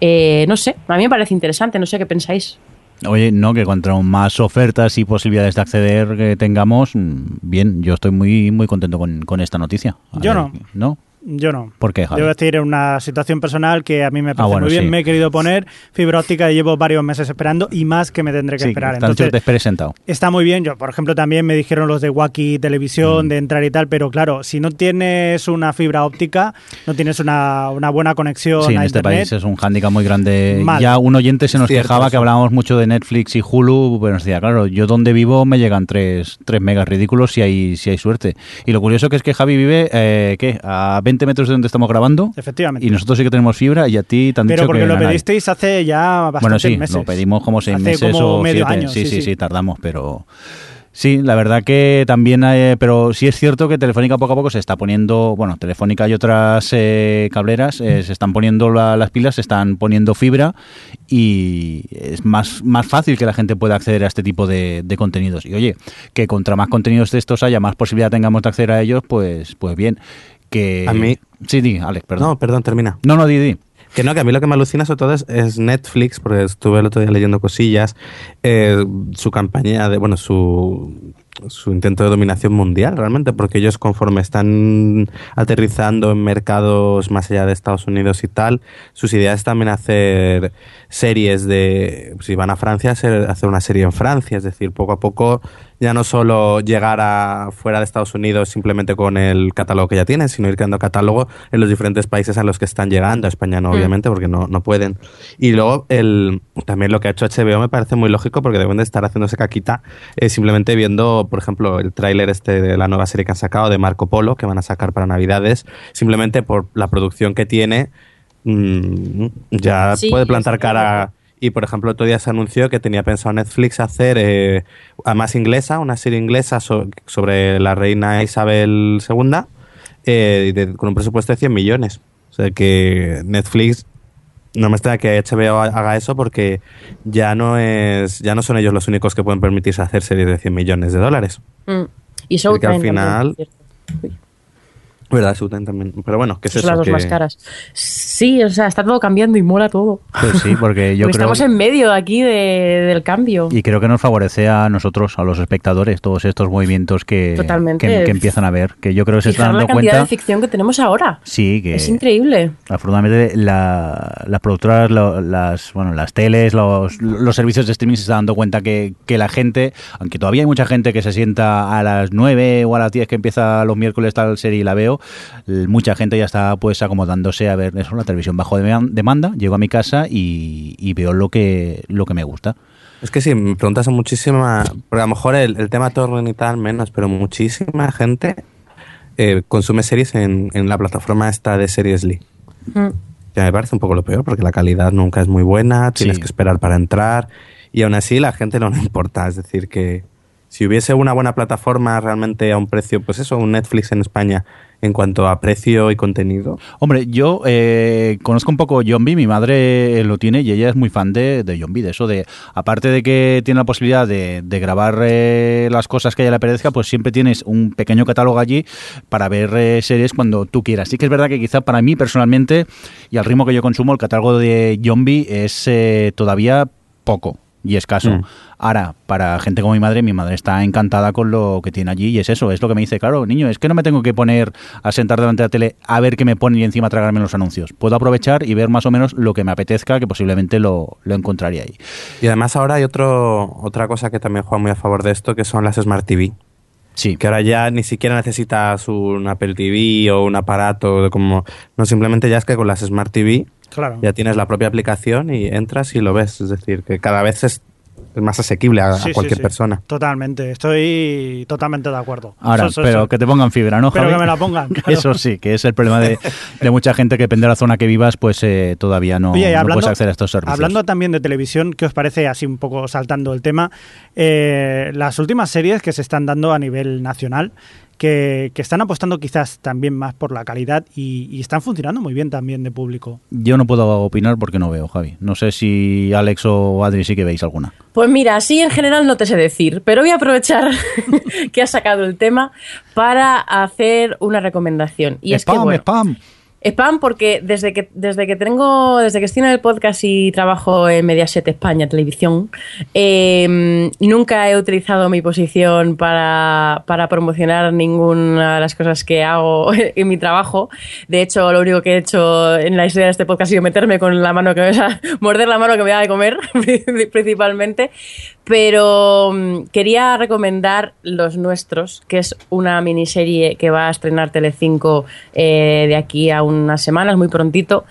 eh, no sé, a mí me parece interesante, no sé qué pensáis. Oye, no, que cuanto más ofertas y posibilidades de acceder que tengamos, mm, bien, yo estoy muy muy contento con, con esta noticia. A Yo ver, no. ¿No? Yo no. ¿Por qué, Javi? Yo decir en una situación personal que a mí me parece bueno, muy bien. sí. Me he querido poner fibra óptica y llevo varios meses esperando y más que me tendré que Sí, esperar. Entonces, te esperes sentado. Está muy bien. Yo, por ejemplo, también me dijeron los de Wacky Televisión Mm. de entrar y tal, pero claro, si no tienes una fibra óptica, no tienes una, una buena conexión Sí, en a este internet. país es un hándicap muy grande. Mal. Ya un oyente se nos Cierto, quejaba que hablábamos mucho de Netflix y Hulu, pero nos decía, claro, yo donde vivo me llegan 3, megas ridículos si hay, si hay suerte. Y lo curioso que es que Javi vive, eh, ¿qué? A 20 metros de donde estamos grabando. Efectivamente. Y nosotros sí que tenemos fibra y a ti te han pero dicho porque que lo pedisteis hace ya bastantes Bueno, sí, meses. lo pedimos como seis Hace meses como o medio siete. año, sí, sí, sí, sí. sí, tardamos, pero... Sí, la verdad que también, hay- pero sí es cierto que Telefónica poco a poco se está poniendo, bueno, Telefónica y otras eh, cableras eh, se están poniendo la- las pilas, se están poniendo fibra y es más, más fácil que la gente pueda acceder a este tipo de, de contenidos. Y oye, que contra más contenidos de estos haya, más posibilidad tengamos de acceder a ellos, pues, pues bien. Que... A mí- Sí, di, Alex, perdón. No, perdón, termina. No, no, di, di. Que no, que a mí lo que me alucina sobre todo es, es Netflix, porque estuve el otro día leyendo cosillas, eh, su campaña de, bueno, su, su intento de dominación mundial realmente, porque ellos conforme están aterrizando en mercados más allá de Estados Unidos y tal, sus ideas es también hacer series de, si van a Francia, hacer, hacer una serie en Francia, es decir, poco a poco ya no solo llegar a fuera de Estados Unidos simplemente con el catálogo que ya tienen, sino ir creando catálogo en los diferentes países a los que están llegando, a España no, Mm. obviamente, porque no, no pueden. Y luego el, también lo que ha hecho HBO me parece muy lógico porque deben de estar haciéndose caquita eh, simplemente viendo, por ejemplo, el tráiler este de la nueva serie que han sacado de Marco Polo, que van a sacar para Navidades, simplemente por la producción que tiene, mm, ya Sí, puede plantar cara... Y por ejemplo, otro día se anunció que tenía pensado Netflix hacer, eh, además inglesa, una serie inglesa so- sobre la reina Isabel II, eh, de- con un presupuesto de 100 millones. O sea que Netflix no me extraña que HBO haga eso porque ya no es ya no son ellos los únicos que pueden permitirse hacer series de 100 millones de dólares. Mm. Y Porque al Showtime también, final- por cierto. Uy. ¿Verdad? Showtime también. Pero bueno, ¿qué es Son eso? las dos Que- más caras. Sí, o sea, está todo cambiando y mola todo. Pues sí, porque yo Porque creo... estamos en medio aquí de- del cambio. Y creo que nos favorece a nosotros, a los espectadores, todos estos movimientos que, que, que empiezan a ver. Que yo creo que se Fijar están la dando cantidad cuenta. de ficción que tenemos ahora. Sí, que Es increíble. afortunadamente la- las productoras, lo- las, bueno, las teles, los, los servicios de streaming se están dando cuenta que, que la gente, aunque todavía hay mucha gente que se sienta a las 9 o a las 10 que empieza los miércoles tal serie y la veo, mucha gente ya está pues acomodándose a ver eso, la televisión bajo deman- demanda, llego a mi casa y, y veo lo que, lo que me gusta. Es que sí, me preguntas a muchísima. A lo mejor el, el tema torrent y tal menos, pero muchísima gente eh, consume series en, en la plataforma esta de Series Lee. Mm. Que me parece un poco lo peor, porque la calidad nunca es muy buena, tienes Sí. que esperar para entrar, y aún así la gente no le importa. Es decir, que si hubiese una buena plataforma realmente a un precio, pues eso, un Netflix en España, en cuanto a precio y contenido, Hombre, yo eh, conozco un poco Zombie, mi madre eh, lo tiene y ella es muy fan de, de de eso de, aparte de que tiene la posibilidad de, de grabar eh, las cosas que a ella le apetezca, pues siempre tienes un pequeño catálogo allí para ver eh, series cuando tú quieras. Sí que es verdad que quizá para mí personalmente y al ritmo que yo consumo, el catálogo de Zombie es eh, todavía poco y escaso. Mm. Ahora, para gente como mi madre, mi madre está encantada con lo que tiene allí y es eso, es lo que me dice, claro, niño, es que no me tengo que poner a sentar delante de la tele a ver qué me ponen y encima tragarme los anuncios. Puedo aprovechar y ver más o menos lo que me apetezca, que posiblemente lo, lo encontraría ahí. Y además ahora hay otro, otra cosa que también juega muy a favor de esto, que son las Smart TV. Sí. Que ahora ya ni siquiera necesitas un Apple TV o un aparato como... No, simplemente ya es que con las Smart TV Claro. ya tienes la propia aplicación y entras y lo ves. Es decir, que cada vez es, más asequible a, Sí, cualquier sí. persona. Totalmente, estoy totalmente de acuerdo. Ahora, Eso, eso, pero eso. que te pongan fibra, ¿no, Pero Javi? que me la pongan, claro. Eso sí, que es el problema de, de mucha gente que depende de la zona que vivas, pues eh, todavía no, Oye, no hablando, puedes acceder a estos servicios. hablando también de televisión, ¿qué os parece, así un poco saltando el tema, eh, las últimas series que se están dando a nivel nacional, que, que están apostando quizás también más por la calidad y, y están funcionando muy bien también de público? Yo no puedo opinar porque no veo, Javi. No sé si Alex o Adri sí que veis alguna. Pues mira, así en general no te sé decir, pero voy a aprovechar que has sacado el tema para hacer una recomendación. Y es spam, que, bueno, spam. Spam porque desde que desde que tengo desde que estoy en el podcast y trabajo en Mediaset España Televisión eh, nunca he utilizado mi posición para, para promocionar ninguna de las cosas que hago en mi trabajo. De hecho lo único que he hecho en la historia de este podcast ha sido meterme con la mano que o sea, morder la mano que me da de comer principalmente. Pero mm, quería recomendar Los Nuestros, que es una miniserie que va a estrenar Telecinco eh, de aquí a unas semanas, muy prontito,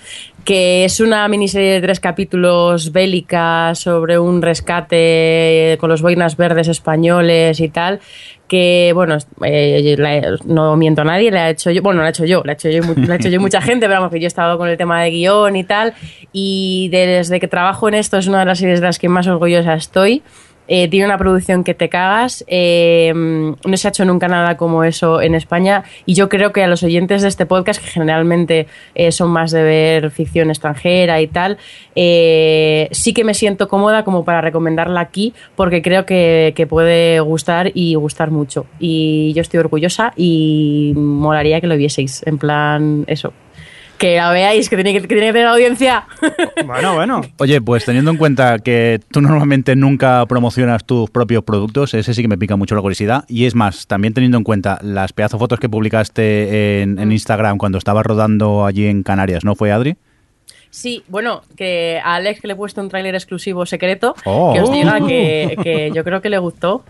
que es una miniserie de tres capítulos bélica sobre un rescate con los boinas verdes españoles y tal, que, bueno, eh, no miento a nadie, la he hecho yo, bueno, la he hecho yo, la he hecho yo, la he hecho yo mucha gente, pero vamos, que yo he estado con el tema de guion y tal, y desde que trabajo en esto es una de las series de las que más orgullosa estoy. Eh, tiene una producción que te cagas. eh, no se ha hecho nunca nada como eso en España. Y yo creo que a los oyentes de este podcast, que generalmente eh, son más de ver ficción extranjera y tal, eh, sí que me siento cómoda como para recomendarla aquí, porque creo que, que puede gustar y gustar mucho. Y yo estoy orgullosa y molaría que lo vieseis. En plan, eso. Que la veáis, que tiene que, que tiene que tener audiencia. Bueno, bueno. Oye, pues teniendo en cuenta que tú normalmente nunca promocionas tus propios productos, ese sí que me pica mucho la curiosidad. Y es más, también teniendo en cuenta las pedazo fotos que publicaste en, en Instagram cuando estabas rodando allí en Canarias, ¿no fue Adri? Sí, bueno, que a Alex que le he puesto un tráiler exclusivo secreto, Oh. que os diga que, que yo creo que le gustó.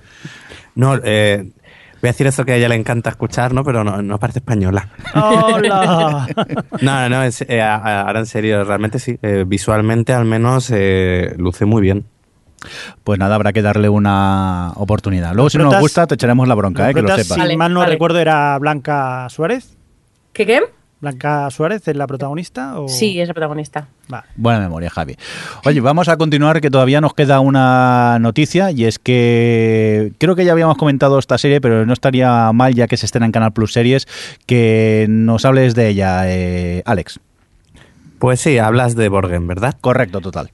No, eh, voy a decir eso que a ella le encanta escuchar, ¿no? Pero no, no parece española. ¡Hola! No, no, no, es- eh, ahora en serio, realmente sí. eh, visualmente al menos eh, luce muy bien. Pues nada, habrá que darle una oportunidad. Luego, si no nos gusta, te echaremos la bronca, eh, que lo sepas. Si Vale, mal no vale. recuerdo, era Blanca Suárez. ¿Qué qué? ¿Blanca Suárez es la protagonista? O... Sí, es la protagonista. Va. Buena memoria, Javi. Oye, vamos a continuar, que todavía nos queda una noticia, y es que creo que ya habíamos comentado esta serie, pero no estaría mal, ya que se estrena en Canal Plus Series, que nos hables de ella, eh, Alex. Pues sí, hablas de Borgen, ¿verdad? Correcto, total.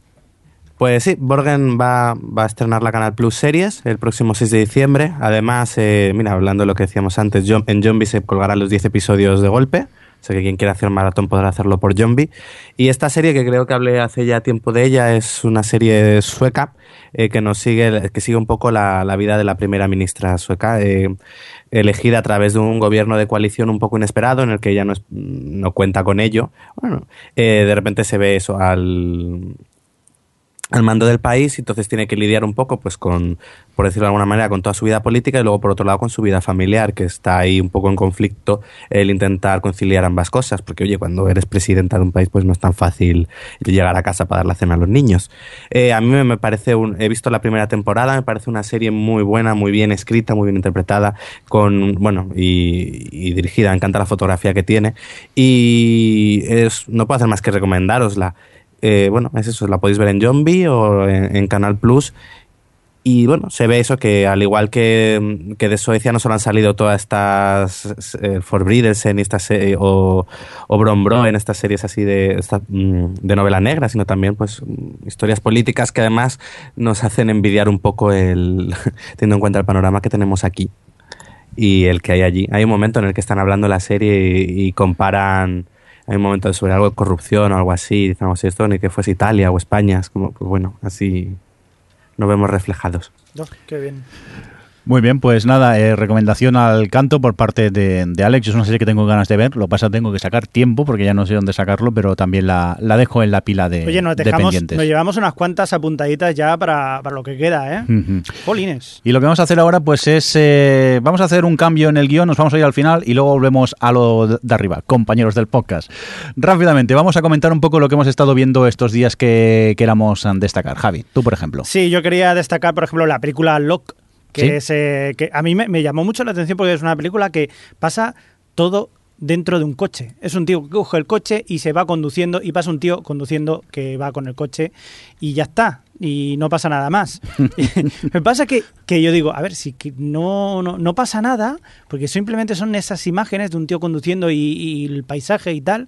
Pues sí, Borgen va, va a estrenar la Canal Plus Series el próximo 6 de diciembre. Además, eh, mira, hablando de lo que decíamos antes, en Zombie se colgarán los 10 episodios de golpe. O sea que quien quiera hacer maratón podrá hacerlo por Zombie. Y esta serie, que creo que hablé hace ya tiempo de ella, es una serie sueca eh, que nos sigue, que sigue un poco la, la vida de la primera ministra sueca, eh, elegida a través de un gobierno de coalición un poco inesperado, en el que ella no, no cuenta con ello. Bueno, eh, de repente se ve eso al, al mando del país y entonces tiene que lidiar un poco pues con por decirlo de alguna manera con toda su vida política y luego por otro lado con su vida familiar que está ahí un poco en conflicto el intentar conciliar ambas cosas porque oye cuando eres presidenta de un país pues no es tan fácil llegar a casa para dar la cena a los niños. Eh, a mí me, parece un, he visto la primera temporada me parece una serie muy buena muy bien escrita muy bien interpretada con bueno y, dirigida me encanta la fotografía que tiene y no puedo hacer más que recomendárosla eh, bueno, es eso, la podéis ver en Zombie o en, en Canal Plus. Y bueno, se ve eso que al igual que, que de Suecia no solo han salido todas estas eh, y estas eh, o, o Brombro en estas series así de, esta, mm, de novela negra, sino también pues mm, historias políticas que además nos hacen envidiar un poco el teniendo en cuenta el panorama que tenemos aquí y el que hay allí. Hay un momento en el que están hablando la serie y comparan hay un momento sobre algo de corrupción o algo así, y dicen, "Oh, si esto ni que fuese Italia o España, es como, pues bueno, así nos vemos reflejados. Oh, qué bien. Muy bien, pues nada, eh, recomendación al canto por parte de, de Alex. Es una serie que tengo ganas de ver. Lo pasa tengo que sacar tiempo porque ya no sé dónde sacarlo, pero también la, la dejo en la pila de, Oye, nos de dejamos, pendientes. nos llevamos unas cuantas apuntaditas ya para, para lo que queda, ¿eh? Ujú. Jolines. Y lo que vamos a hacer ahora, pues es. eh, vamos a hacer un cambio en el guion, nos vamos a ir al final y luego volvemos a lo de de arriba, compañeros del podcast. Rápidamente, vamos a comentar un poco lo que hemos estado viendo estos días que queramos destacar. Javi, tú, por ejemplo. Sí, yo quería destacar, por ejemplo, la película Lock, que ¿Sí? es eh, que a mí me, me llamó mucho la atención porque es una película que pasa todo dentro de un coche. Es un tío que coge el coche y se va conduciendo y pasa un tío conduciendo que va con el coche y ya está. Y no pasa nada más. me pasa que, que yo digo, a ver, si que no, no, no pasa nada, porque simplemente son esas imágenes de un tío conduciendo y, y el paisaje y tal,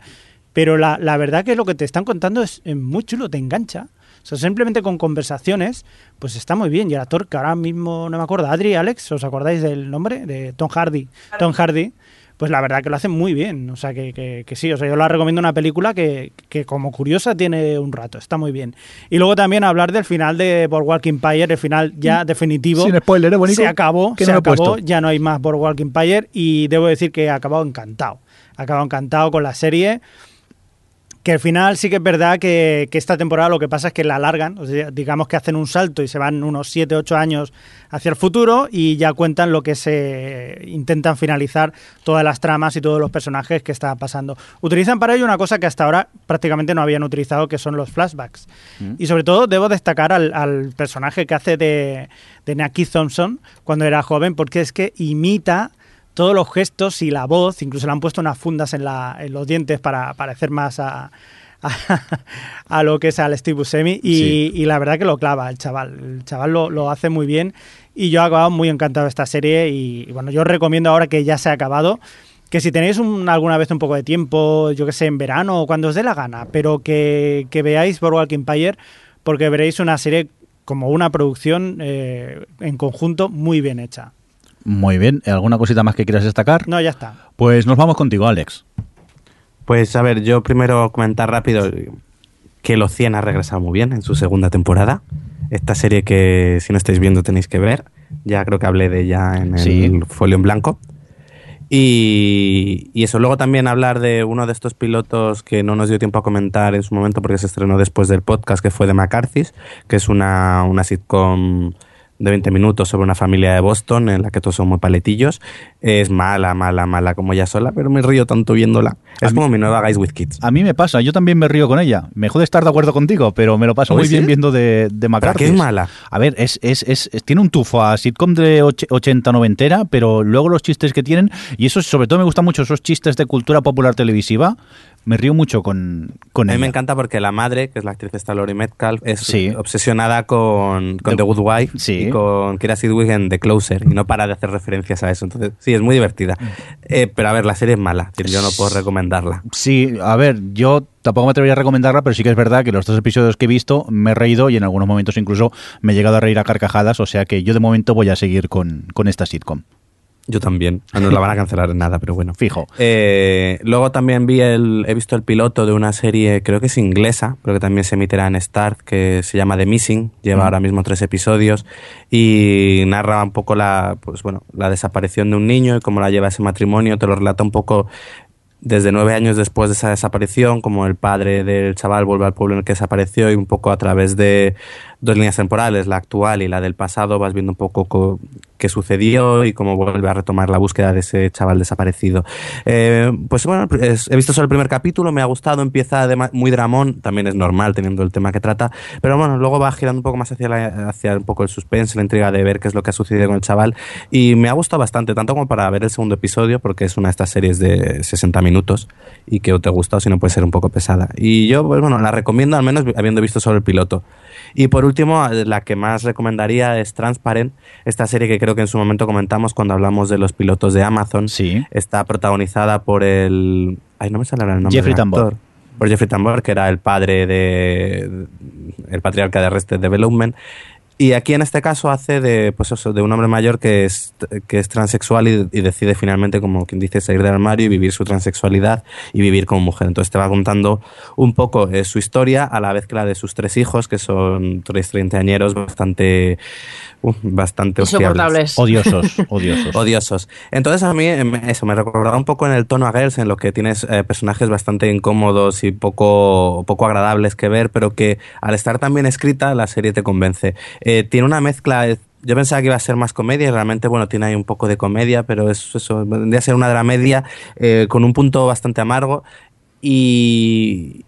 pero la, la verdad que lo que te están contando es, es muy chulo, te engancha. O sea, simplemente con conversaciones, pues está muy bien. Y el actor, que ahora mismo no me acuerdo, Adri, Alex, ¿os acordáis del nombre? De Tom Hardy. Tom Hardy, pues la verdad que lo hace muy bien. O sea, que, que- que sí, o sea, yo la recomiendo una película que, que como curiosa tiene un rato, está muy bien. Y luego también hablar del final de Boardwalk Empire, el final ya definitivo. Sin spoiler, ¿eh, Bonico? Se acabó, se no acabó, ya no hay más Boardwalk Empire y debo decir que he acabado encantado. He acabado encantado con la serie. Que al final sí que es verdad que, que esta temporada lo que pasa es que la alargan, o sea, digamos que hacen un salto y se van unos 7, 8 años hacia el futuro y ya cuentan lo que se intentan finalizar todas las tramas y todos los personajes que está pasando. Utilizan para ello una cosa que hasta ahora prácticamente no habían utilizado, que son los flashbacks. Y sobre todo debo destacar al, al personaje que hace de, de Naki Thompson cuando era joven, porque es que imita todos los gestos y la voz, incluso le han puesto unas fundas en, la, en los dientes para parecer más a, a, a lo que es al Steve Buscemi y, Sí. y la verdad que lo clava el chaval, el chaval lo, lo hace muy bien y yo he acabado muy encantado de esta serie y, y bueno, yo os recomiendo ahora que ya se ha acabado que si tenéis un- alguna vez un poco de tiempo, yo que sé, en verano o cuando os dé la gana, pero que, que veáis Boardwalk Empire porque veréis una serie como una producción eh, en conjunto muy bien hecha. Muy bien, ¿alguna cosita más que quieras destacar? No, ya está. Pues nos vamos contigo, Alex. Pues a ver, yo primero comentar rápido que Los 100 ha regresado muy bien en su segunda temporada. Esta serie que si no estáis viendo tenéis que ver. Ya creo que hablé de ella en el Sí. folio en blanco. Y, y eso, luego también hablar de uno de estos pilotos que no nos dio tiempo a comentar en su momento porque se estrenó después del podcast, que fue de McCarthy's, que es una, una sitcom de 20 minutos sobre una familia de Boston en la que todos son muy paletillos. Es mala, mala, mala como ella sola, pero me río tanto viéndola. Es como mi nueva Guys with Kids. A mí me pasa, yo también me río con ella. Me jode estar de acuerdo contigo, pero me lo paso ¿Oh, muy sí? bien viendo de, de McCarthy. qué es mala? A ver, es, es, es, es- tiene un tufo a sitcom de och- 80-90, pero luego los chistes que tienen, y eso sobre todo me gustan mucho esos chistes de cultura popular televisiva, me río mucho con, con A mí ella. me encanta porque la madre, que es la actriz esta Lori Metcalf, es Sí. obsesionada con, con The- The Good Wife Sí. y con Kira Sidwig en The Closer y no para de hacer referencias a eso. Entonces, sí, es muy divertida. Eh, pero a ver, la serie es mala, yo no puedo recomendarla. Sí, a ver, yo tampoco me atrevería a recomendarla, pero sí que es verdad que los dos episodios que he visto me he reído y en algunos momentos incluso me he llegado a reír a carcajadas, o sea que yo de momento voy a seguir con, con esta sitcom. Yo también. Ah, No la van a cancelar en nada, pero bueno. Fijo. Eh, luego también vi el, he visto el piloto de una serie, creo que es inglesa, pero que también se emitirá en Start, que se llama The Missing, lleva Mm. ahora mismo tres episodios y narra un poco la, pues bueno, la desaparición de un niño y cómo la lleva ese matrimonio, te lo relata un poco desde nueve años después de esa desaparición, como el padre del chaval vuelve al pueblo en el que desapareció y un poco a través de dos líneas temporales, la actual y la del pasado, vas viendo un poco co- qué sucedió y cómo vuelve a retomar la búsqueda de ese chaval desaparecido. Eh, pues bueno, he visto solo el primer capítulo, me ha gustado, empieza muy dramón, también es normal teniendo el tema que trata, pero bueno, luego va girando un poco más hacia, la- hacia un poco el suspense, la intriga de ver qué es lo que ha sucedido con el chaval y me ha gustado bastante, tanto como para ver el segundo episodio, porque es una de estas series de 60 minutos y que o te gusta o si no puede ser un poco pesada. Y yo, pues bueno, la recomiendo al menos habiendo visto solo el piloto. Y por último, la que más recomendaría es Transparent, esta serie que creo que en su momento comentamos cuando hablamos de los pilotos de Amazon. Sí. Está protagonizada por el... Ay, no me sale el nombre Jeffrey del Tambor. Por Jeffrey Tambor, que era el padre de... el patriarca de Arrested Development. Y aquí en este caso hace de, pues eso, de un hombre mayor que es, que es transexual y, decide finalmente, como quien dice, salir del armario y vivir su transexualidad y vivir como mujer. Entonces te va contando un poco eh, su historia a la vez que la de sus tres hijos, que son tres treintañeros bastante, uh, bastante. Insoportables. Odiosos, odiosos. Odiosos. Entonces a mí em, eso me recordaba un poco en el tono a Girls, en lo que tienes eh, personajes bastante incómodos y poco, poco agradables que ver, pero que al estar tan bien escrita la serie te convence. Eh, tiene una mezcla... eh, Yo pensaba que iba a ser más comedia y realmente, bueno, tiene ahí un poco de comedia, pero es eso, vendría a ser una dramedia eh, con un punto bastante amargo y,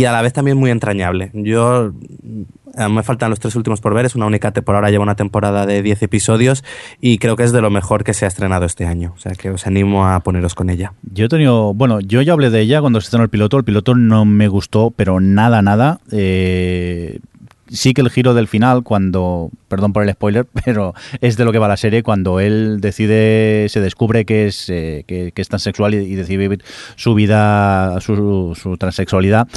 y a la vez también muy entrañable. Yo eh, me faltan los tres últimos por ver, es una única te- por ahora lleva una temporada de 10 episodios y creo que es de lo mejor que se ha estrenado este año, o sea que os animo a poneros con ella. Yo he tenido, bueno, yo ya hablé de ella cuando se estrenó el piloto. El piloto no me gustó, pero nada, nada. Eh, sí que el giro del final, cuando, perdón por el spoiler, pero es de lo que va la serie, cuando él decide, se descubre que es, eh, que, que es transexual y, y decide vivir su vida, su, su transexualidad.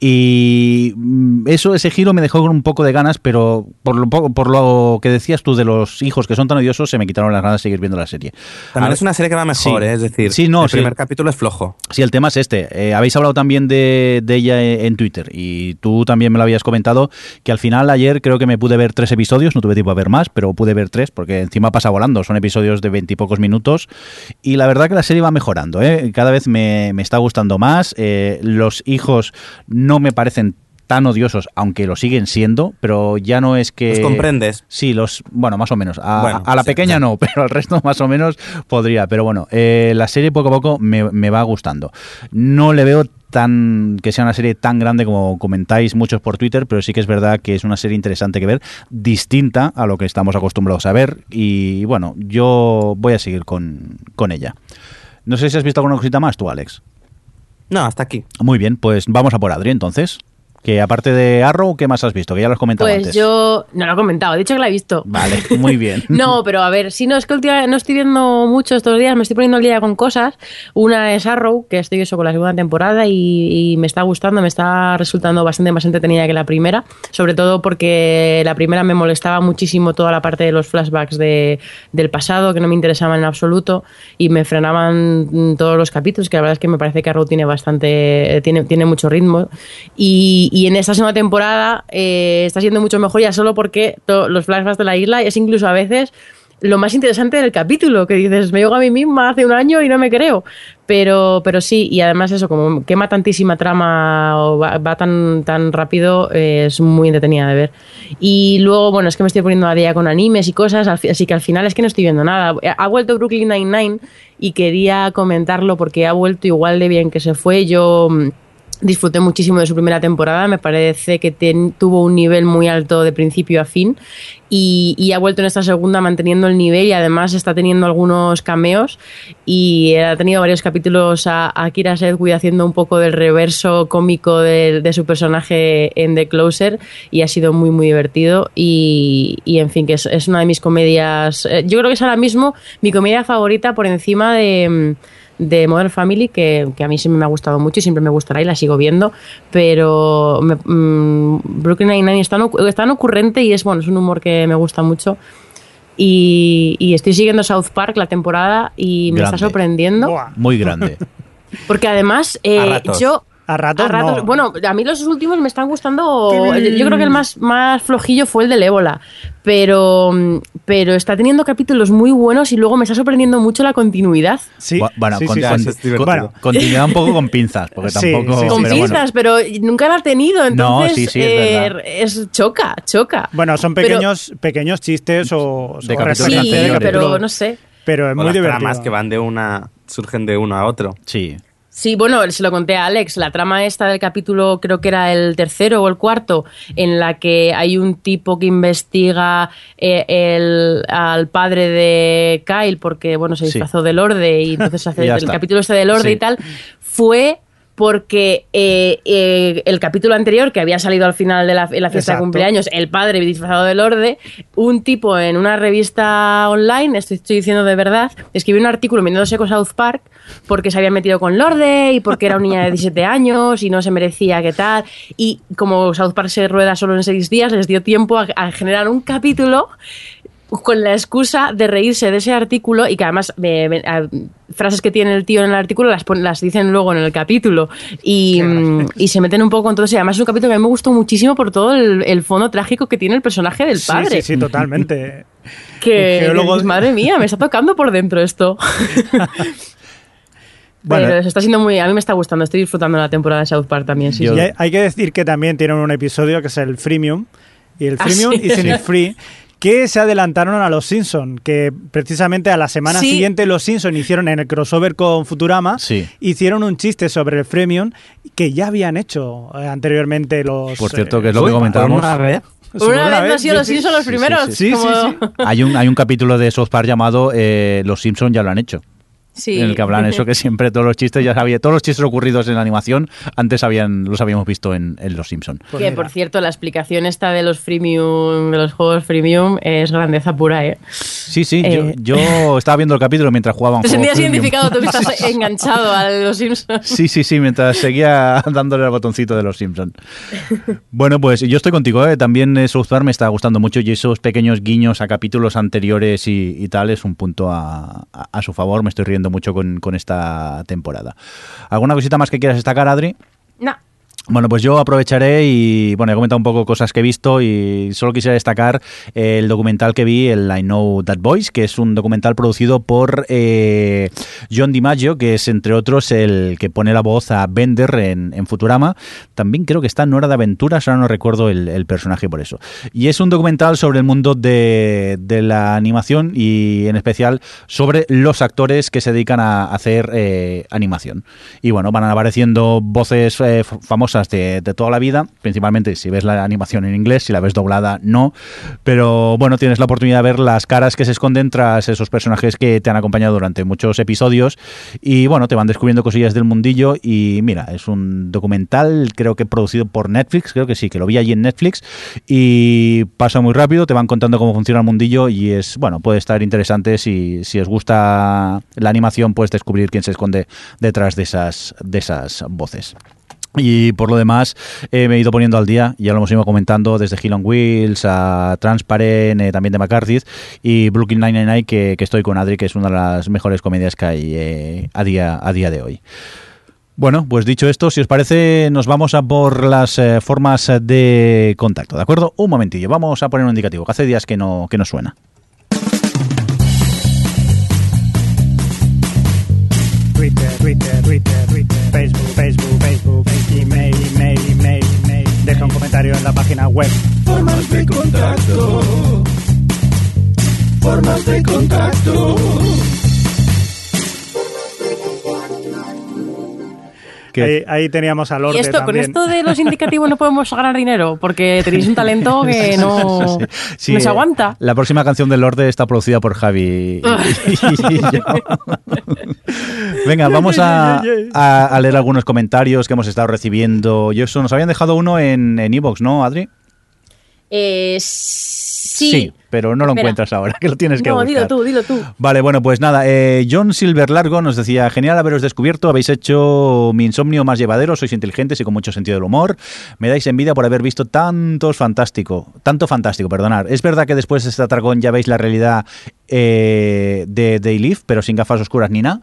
Y mm, eso, ese giro me dejó con un poco de ganas, pero por lo, por lo que decías tú de los hijos que son tan odiosos, se me quitaron las ganas de seguir viendo la serie. También es una serie que va mejor, Sí. ¿eh? es decir, Sí, no, el sí. primer capítulo es flojo. Sí, el tema es este. Eh, habéis hablado también de, de ella en Twitter y tú también me lo habías comentado que al final ayer creo que me pude ver tres episodios, no tuve tiempo a ver más, pero pude ver tres porque encima pasa volando, son episodios de veintipocos minutos y la verdad que la serie va mejorando, ¿eh? cada vez me, me está gustando más, eh, los hijos no me parecen tan odiosos, aunque lo siguen siendo, pero ya no es que... ¿Los comprendes? Sí, los, bueno, más o menos. A, Bueno, a la sí, pequeña no, pero al resto más o menos podría. Pero bueno, eh, la serie poco a poco me, me va gustando. No le veo tan que sea una serie tan grande como comentáis muchos por Twitter, pero sí que es verdad que es una serie interesante que ver, distinta a lo que estamos acostumbrados a ver. Y bueno, yo voy a seguir con, con ella. No sé si has visto alguna cosita más tú, Alex. No, hasta aquí. Muy bien, pues vamos a por Adri entonces. Que aparte de Arrow, ¿qué más has visto? Que ya lo has comentado Pues antes. yo no lo he comentado, he dicho que la he visto. Vale, muy bien. No, pero a ver, si no es que últimamente no estoy viendo mucho estos días, me estoy poniendo al día con cosas. Una es Arrow, que estoy eso con la segunda temporada y, y me está gustando, me está resultando bastante más entretenida que la primera, sobre todo porque la primera me molestaba muchísimo toda la parte de los flashbacks de, del pasado, que no me interesaban en absoluto y me frenaban todos los capítulos, que la verdad es que me parece que Arrow tiene bastante, tiene, tiene mucho ritmo y, y en esta segunda temporada eh, está siendo mucho mejor ya solo porque los flashbacks de la isla es incluso a veces lo más interesante del capítulo, que dices, me llego a mí misma hace un año y no me creo. Pero, pero sí, y además eso, como quema tantísima trama o va, tan, tan rápido, eh, es muy entretenida de ver. Y luego, bueno, es que me estoy poniendo a día con animes y cosas, así que al final es que no estoy viendo nada. Ha vuelto Brooklyn Nine-Nine y quería comentarlo porque ha vuelto igual de bien que se fue. Yo mm, disfruté muchísimo de su primera temporada, me parece que tuvo un nivel muy alto de principio a fin y, ha vuelto en esta segunda manteniendo el nivel y además está teniendo algunos cameos y ha tenido varios capítulos a, a Kira Sedgwick haciendo un poco del reverso cómico de, su personaje en The Closer y ha sido muy muy divertido y, y, en fin que es, es una de mis comedias, eh, yo creo que es ahora mismo mi comedia favorita por encima de... de Modern Family que, que a mí siempre me ha gustado mucho y siempre me gustará y la sigo viendo pero me- mm, Brooklyn Nine-Nine es es tan ocurrente y es bueno es un humor que me gusta mucho y, y estoy siguiendo South Park la temporada y me Grande. está sorprendiendo Buah. Muy grande. porque además eh, A ratos. yo A ratos, no. bueno, a mí los últimos me están gustando. Yo creo que el más, más flojillo fue el del ébola. Pero, pero está teniendo capítulos muy buenos y luego me está sorprendiendo mucho la continuidad. Sí, Bu- bueno, sí, con, sí, con- es. Bueno, continuidad un poco con pinzas, porque Sí, tampoco. sí, sí. Con pero bueno. pinzas, pero nunca la ha tenido. Entonces, sí, sí, es eh, verdad. es choca, choca. Bueno, son Pero- pequeños, pequeños chistes o, De o capítulos Sí, pero no sé. Pero es O muy las divertido. tramas que van de una, surgen de uno a otro. Sí. Sí, bueno, se lo conté a Alex. La trama esta del capítulo, creo que era el tercero o el cuarto, en la que hay un tipo que investiga eh, el, al padre de Kyle porque, bueno, se Sí. disfrazó del Lorde y entonces hace el está. capítulo este del Lorde Sí. y tal, fue porque eh, eh, el capítulo anterior, que había salido al final de la, en la fiesta Exacto. de cumpleaños, el padre disfrazado del Lorde, un tipo en una revista online, esto estoy diciendo de verdad, escribió un artículo metiéndose con South Park porque se había metido con Lorde y porque era una niña de 17 años y no se merecía que tal. Y como South Park se rueda solo en seis días, les dio tiempo a, a generar un capítulo con la excusa de reírse de ese artículo y que además me- me- a- frases que tiene el tío en el artículo las, pon- las dicen luego en el capítulo y, mm, y se meten un poco en todo eso. Y además es un capítulo que a mí me gustó muchísimo por todo el, el fondo trágico que tiene el personaje del padre. sí, sí, totalmente. Que, geólogo- madre mía, me está tocando por dentro esto. Bueno, Pero está siendo muy. A mí me está gustando, estoy disfrutando la temporada de South Park también. Sí, hay, hay que decir que también tienen un episodio que es el Freemium. Y el Ah, Freemium sí. y Cine Free. Que se adelantaron a los Simpson, que precisamente a la semana Sí. siguiente los Simpson hicieron en el crossover con Futurama, Sí. hicieron un chiste sobre el Freemium que ya habían hecho eh, anteriormente los. Por cierto, eh, que es lo que Uy, comentábamos. una vez. Una vez no han sido los. Simpsons los primeros. sí, sí. como- Sí, sí, Hay un, hay un capítulo de South Park llamado eh, Los Simpsons ya lo han hecho. Sí. En el que hablan eso, que siempre todos los chistes ya sabía, todos los chistes ocurridos en la animación, antes habían, los habíamos visto en, en Los Simpsons. Pues que mira. por cierto, la explicación esta de los freemium, de los juegos freemium, es grandeza pura, ¿eh? Sí, sí, Eh. yo, yo estaba viendo el capítulo mientras jugaba un Te sentías freemium. identificado tú estás enganchado a los Simpsons. Sí, sí, sí, mientras seguía dándole al botoncito de los Simpsons. Bueno, pues yo estoy contigo, ¿eh? también eh, South Park me está gustando mucho y esos pequeños guiños a capítulos anteriores y, y tal es un punto a, a- a su favor. Me estoy riendo mucho con, con esta temporada. ¿Alguna cosita más que quieras destacar, Adri? No. Bueno, pues yo aprovecharé y bueno, he comentado un poco cosas que he visto y solo quisiera destacar el documental que vi, el I Know That Voice, que es un documental producido por eh, John DiMaggio, que es entre otros el que pone la voz a Bender en, Futurama. También creo que está en Hora de Aventuras, ahora no recuerdo el, personaje por eso. Y es un documental sobre el mundo de, la animación y en especial sobre los actores que se dedican a hacer eh, animación. Y bueno, van apareciendo voces eh, f- de toda la vida, principalmente si ves la animación en inglés, si la ves doblada, no. Pero bueno, tienes la oportunidad de ver las caras que se esconden tras esos personajes que te han acompañado durante muchos episodios. Y bueno, te van descubriendo cosillas del mundillo. Y mira, es un documental, creo que producido por Netflix, creo que sí, que lo vi allí en Netflix. Y pasa muy rápido, te van contando cómo funciona el mundillo. Y es, bueno, puede estar interesante si, si os gusta la animación, pues descubrir quién se esconde detrás de esas, de esas voces. Y por lo demás, eh, me he ido poniendo al día, ya lo hemos ido comentando, desde Hill on Wheels a Transparent, eh, también de McCarthy, y Brooklyn Nine-Nine, que, que estoy con Adri, que es una de las mejores comedias que hay eh, a, día, a día de hoy. Bueno, pues dicho esto, si os parece, nos vamos a por las eh, formas de contacto, ¿de acuerdo? Un momentillo, vamos a poner un indicativo, que hace días que no, que no suena. Twitter, Twitter, Twitter, Facebook, Facebook, En la página web. Formas de contacto. Formas de contacto. Ahí, ahí teníamos a Lorde Y esto, con esto de los indicativos no podemos ganar dinero, porque tenéis un talento que no, Sí, no se aguanta. La próxima canción del Lorde está producida por Javi y, y yo. Venga, vamos a, a- a leer algunos comentarios que hemos estado recibiendo. Y eso, nos habían dejado uno en en Evox, ¿no, Adri? Eh, sí. pero no lo Espera. encuentras ahora, que lo tienes que No, buscar. dilo tú, dilo tú. Vale, bueno, pues nada, eh, John Silver Largo nos decía, genial haberos descubierto, habéis hecho mi insomnio más llevadero, sois inteligentes y con mucho sentido del humor, me dais envidia por haber visto tantos fantástico, tanto fantástico, perdonar. Es verdad que después de este atragón ya veis la realidad eh, de Day Live, pero sin gafas oscuras ni nada.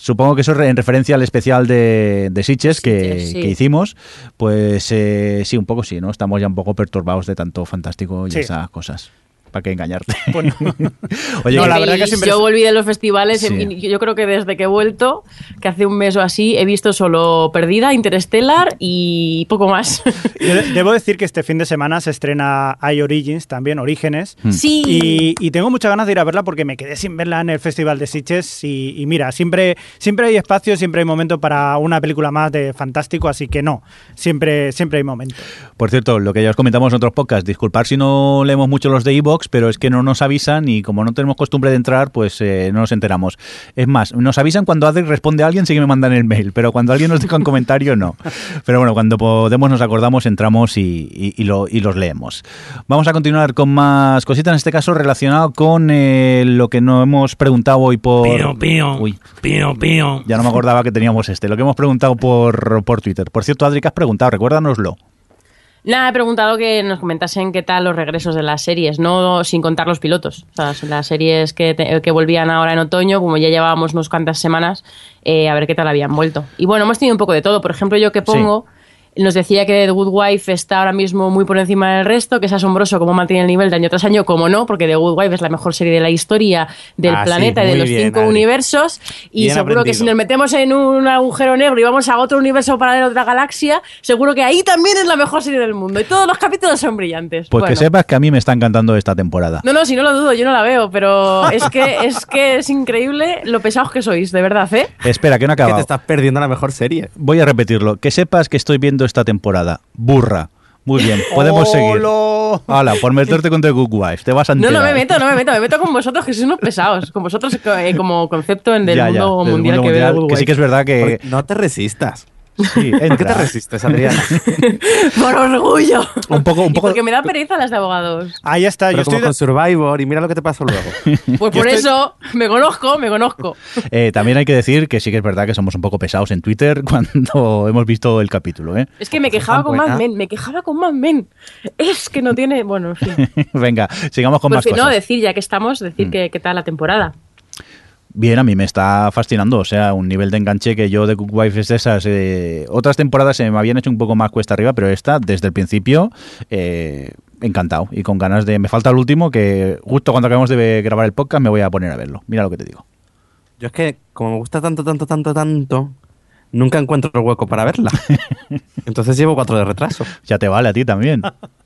Supongo que eso es en referencia al especial de, de Sitges que, Sitges, sí. que hicimos. Pues eh, sí, un poco sí, ¿no? Estamos ya un poco perturbados de tanto fantástico y Sí. esas cosas. ¿Para qué engañarte? Bueno, Oye, No, la verdad que siempre yo volví de los festivales Sí. y yo creo que desde que he vuelto, que hace un mes o así, he visto solo Perdida, Interstellar y poco más. debo decir que este fin de semana se estrena I Origins también, Orígenes. sí. Y, y tengo muchas ganas de ir a verla porque me quedé sin verla en el Festival de Sitges y, y mira, siempre, siempre hay espacio, siempre hay momento para una película más de fantástico, así que no, siempre, siempre hay momento. Por cierto, lo que ya os comentamos en otros podcasts, disculpar si no leemos mucho los de Pero es que no nos avisan y como no tenemos costumbre de entrar, pues eh, no nos enteramos. Es más, nos avisan cuando Adri responde a alguien, sí que me mandan el mail, pero cuando alguien nos deja un comentario, no. Pero bueno, cuando podemos nos acordamos, entramos y, y- y lo- y los leemos. Vamos a continuar con más cositas, en este caso relacionado con eh, lo que nos hemos preguntado hoy por... Pío, pío, Uy, pío, pío. ya no me acordaba que teníamos este, lo que hemos preguntado por, por Twitter. Por cierto, Adri, ¿qué has preguntado? Recuérdanoslo. Nada, he preguntado que nos comentasen qué tal los regresos de las series, no sin contar los pilotos. O sea, las series que, te- que volvían ahora en otoño, como ya llevábamos unas cuantas semanas, eh, a ver qué tal habían vuelto. Y bueno, hemos tenido un poco de todo. Por ejemplo, yo que pongo, nos decía que The Good Wife está ahora mismo muy por encima del resto, que es asombroso cómo mantiene el nivel de año tras año, como no, porque The Good Wife es la mejor serie de la historia del Ah, sí, planeta y de los bien, cinco Adri. universos. Y Bien seguro que si nos metemos en un agujero negro y vamos a otro universo paralelo otra galaxia, seguro que ahí también es la mejor serie del mundo. Y todos los capítulos son brillantes. Pues que sepas que a mí me está encantando esta temporada. No, no, si no lo dudo, yo no la veo, pero es que es que es increíble lo pesados que sois, de verdad, ¿eh? Espera, que no he Que te estás perdiendo la mejor serie. Voy a repetirlo. Que sepas que estoy viendo esta temporada. Burra. Muy bien, podemos seguir. Hala, por meterte con The Good Wife. Te vas a No, enterar. no me meto, no me meto, me meto con vosotros, que sois unos pesados. Con vosotros eh, como concepto en del Ya, ya, mundo del mundial mundo que veo. mundial, que sí que es verdad que... Porque No te resistas. Sí, ¿Por qué te resistes, Adriana? Por orgullo. Un poco, un Y poco... porque me da pereza las de abogados. Ahí está, yo Pero como estoy... con Survivor y mira lo que te pasó luego. Pues Yo por estoy- eso me conozco, me conozco. Eh, también hay que decir que sí que es verdad que somos un poco pesados en Twitter cuando hemos visto el capítulo, ¿eh? Es que me quejaba con buena. Mad Men, me quejaba con Mad Men. Es que no tiene. Bueno, en fin. Venga, sigamos con Pues más que cosas. no, decir, ya que estamos, decir que qué tal la temporada. Bien, a mí me está fascinando, o sea, un nivel de enganche que yo de Good Wife es de esas. eh, otras temporadas se me habían hecho un poco más cuesta arriba, pero esta, desde el principio, eh, encantado y con ganas de... Me falta el último, que justo cuando acabemos de grabar el podcast me voy a poner a verlo. Mira lo que te digo. Yo es que, como me gusta tanto, tanto, tanto, tanto, nunca encuentro el hueco para verla. Entonces llevo cuatro de retraso. Ya te vale a ti también.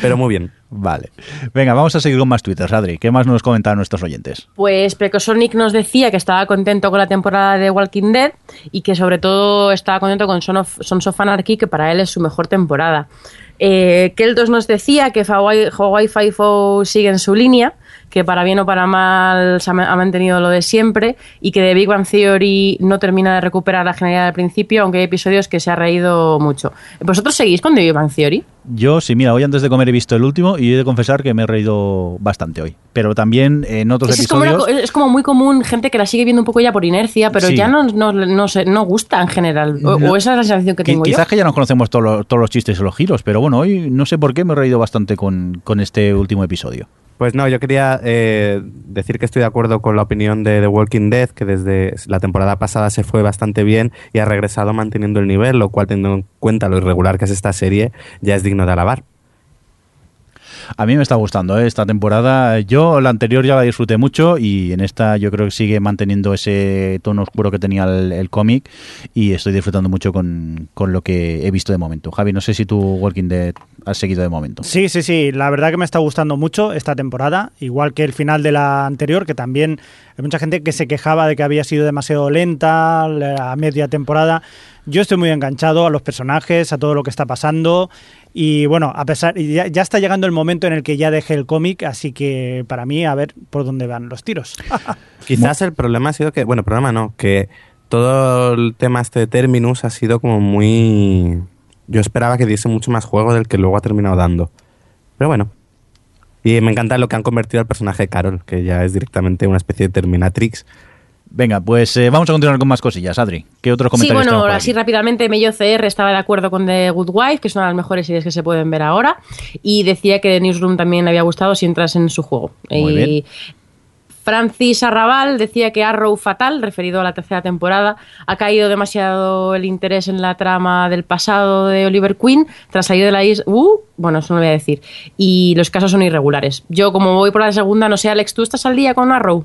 Pero muy bien. Vale. Venga, vamos a seguir con más twitters, Adri. ¿Qué más nos comentan nuestros oyentes? Pues Precosonic nos decía que estaba contento con la temporada de Walking Dead y que sobre todo estaba contento con Son of, Sons of Anarchy, que para él es su mejor temporada. Eh, Keltos nos decía que Hawaii, Hawaii Five-O sigue en su línea, que para bien o para mal se ha, ma- ha mantenido lo de siempre y que The Big Bang Theory no termina de recuperar la genialidad del principio, aunque hay episodios que se ha reído mucho. ¿Vosotros seguís con The Big Bang Theory? Yo, sí, mira, hoy antes de comer he visto el último y he de confesar que me he reído bastante hoy. Pero también en otros Es, como episodios... una co- es como muy común gente que la sigue viendo un poco ya por inercia, pero Sí. ya no, no, no, sé, no gusta en general. O, No. esa es la sensación que tengo Quizás yo. que ya nos conocemos todos los, todos los chistes y los giros, pero bueno, hoy no sé por qué me he reído bastante con, con este último episodio. Pues no, yo quería eh, decir que estoy de acuerdo con la opinión de The Walking Dead, que desde la temporada pasada se fue bastante bien y ha regresado manteniendo el nivel, lo cual teniendo en cuenta lo irregular que es esta serie, ya es digno de alabar. A mí me está gustando ¿eh? esta temporada. Yo la anterior ya la disfruté mucho y en esta yo creo que sigue manteniendo ese tono oscuro que tenía el, cómic y estoy disfrutando mucho con, con lo que he visto de momento. Javi, no sé si tú Walking Dead has seguido de momento. Sí, sí, sí. La verdad que me está gustando mucho esta temporada, igual que el final de la anterior, que también hay mucha gente que se quejaba de que había sido demasiado lenta la media temporada. Yo estoy muy enganchado a los personajes, a todo lo que está pasando. Y bueno, a pesar, ya, ya está llegando el momento en el que ya dejé el cómic, así que para mí, a ver por dónde van los tiros. Quizás el problema ha sido que, bueno, problema no, que todo el tema este de Terminus ha sido como muy... Yo esperaba que diese mucho más juego del que luego ha terminado dando. Pero bueno. Y me encanta lo que han convertido al personaje de Carol, que ya es directamente una especie de Terminatrix. Venga, pues eh, vamos a continuar con más cosillas. Adri, ¿qué otros Sí, comentarios bueno, tenemos por así aquí? rápidamente, Mello CR estaba de acuerdo con The Good Wife, que es una de las mejores series que se pueden ver ahora, y decía que The Newsroom también le había gustado si entras en su juego. Muy y bien. Francis Arrabal decía que Arrow Fatal, referido a la tercera temporada, ha caído demasiado el interés en la trama del pasado de Oliver Queen tras salir de la isla. Uh, bueno, eso no lo voy a decir. Y los casos son irregulares. Yo, como voy por la segunda, no sé, Alex, ¿tú estás al día con Arrow?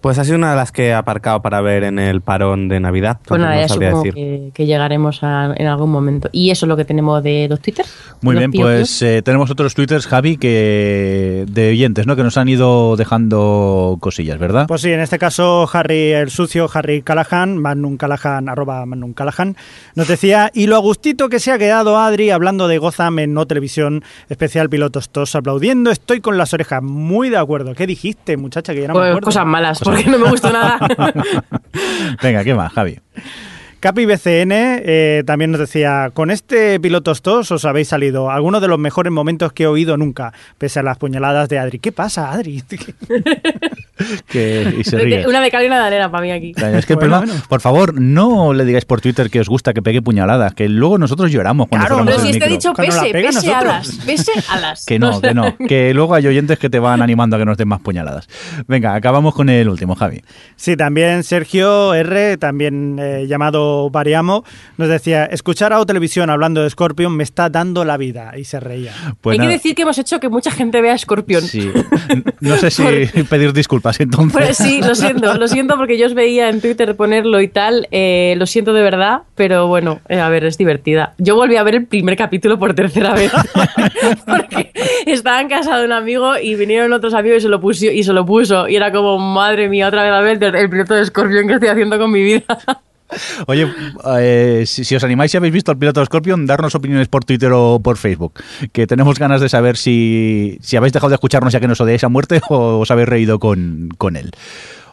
Pues ha sido una de las que he aparcado para ver en el parón de Navidad. Pues nada, no ya supongo decir. que, que llegaremos a- en algún momento. Y eso es lo que tenemos de los Twitter. Muy Los bien, pues eh, tenemos otros twitters, Javi, que de oyentes, ¿no? Que nos han ido dejando cosillas, ¿verdad? Pues sí, en este caso Harry el sucio, Harry Callahan, Magnum Callahan, arroba Magnum Callahan, nos decía, y lo a gustito que se ha quedado Adri hablando de Gotham en No Televisión, especial pilotos todos aplaudiendo, estoy con las orejas, muy de acuerdo. ¿Qué dijiste, muchacha? Que ya no me Pues acuerdo. cosas malas, porque no me gustó nada. Venga, ¿qué más, Javi? Capi BCN eh, también nos decía, con este pilotos todos os habéis salido, algunos de los mejores momentos que he oído nunca, pese a las puñaladas de Adri. ¿Qué pasa, Adri? Que, y se ríe. Una de cal y una de arena para mí aquí. Es que el Bueno, problema- bueno. por favor, no le digáis por Twitter que os gusta que pegue puñaladas, que luego nosotros lloramos cuando Claro, Pero el si te he micro. dicho pese, pese alas, pese alas. Que no, que no, que luego hay oyentes que te van animando a que nos den más puñaladas. Venga, acabamos con el último, Javi. Sí, también Sergio R, también eh, llamado Variamo, nos decía, escuchar a O Televisión hablando de Scorpion me está dando la vida, y se reía. Pues Hay que nada, decir que hemos hecho que mucha gente vea Scorpion. sí. No sé si pedir disculpas entonces. Pues sí, lo siento, lo siento porque yo os veía en Twitter ponerlo y tal, eh, lo siento de verdad, pero bueno, eh, a ver, es divertida. Yo volví a ver el primer capítulo por tercera vez, porque estaba en casa de un amigo y vinieron otros amigos y se lo puso, y se lo puso, y era como, madre mía, otra vez a ver el, el piloto de Scorpion que estoy haciendo con mi vida. Oye, eh, si, os animáis, si habéis visto el piloto Scorpion, darnos opiniones por Twitter o por Facebook. Que tenemos ganas de saber si, si habéis dejado de escucharnos ya que nos odiáis a muerte o os habéis reído con, con él.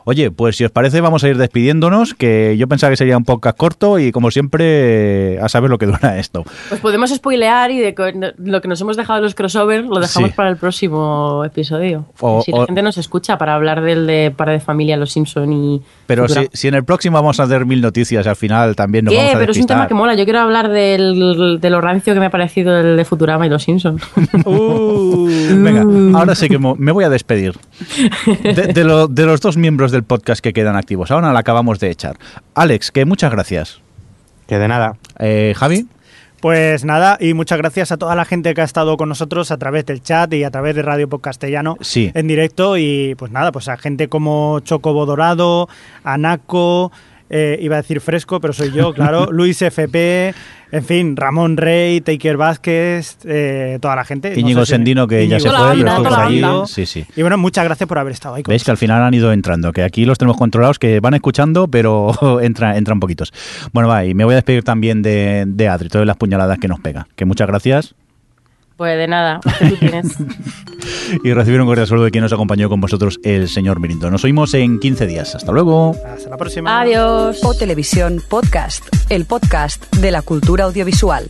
Oye, pues si os parece, vamos a ir despidiéndonos, que yo pensaba que sería un podcast corto y como siempre, a saber lo que dura esto. Pues podemos spoilear y de lo que nos hemos dejado de los crossovers lo dejamos Sí. para el próximo episodio. O- si o- la gente nos escucha para hablar del de para de familia, los Simpson y. Pero si, si en el próximo vamos a hacer mil noticias, al final también nos ¿Qué? vamos a Pero es un tema que mola. Yo quiero hablar del, de lo rancio que me ha parecido el de Futurama y los Simpsons. Uh, Venga, ahora sí que me voy a despedir. De, de lo- de los dos miembros del podcast que quedan activos. Ahora la acabamos de echar. Alex, que muchas gracias. Que de nada. Eh, Javi, Pues nada, y muchas gracias a toda la gente que ha estado con nosotros a través del chat y a través de Radio Podcastellano Sí. en directo. Y pues nada, pues a gente como Chocobo Dorado, Anaco, eh, iba a decir Fresco, pero soy yo, claro, Luis FP, en fin, Ramón Rey, Taker Vázquez, eh, toda la gente. No Íñigo si- Sendino, que ya se fue, pero estuvo allí. Sí, sí. Y bueno, muchas gracias por haber estado ahí con Veis que al final han ido entrando, que aquí los tenemos controlados, que van escuchando, pero entra, entran poquitos. Bueno, va, y me voy a despedir también de, de Adri, todas las puñaladas que nos pega. Que muchas gracias Pues de nada, que tú tienes. y recibir un cordial saludo de quien nos acompañó con vosotros, el señor Mirindo. Nos oímos en 15 días. Hasta luego. Hasta la próxima. Adiós. O Televisión Podcast, el podcast de la cultura audiovisual.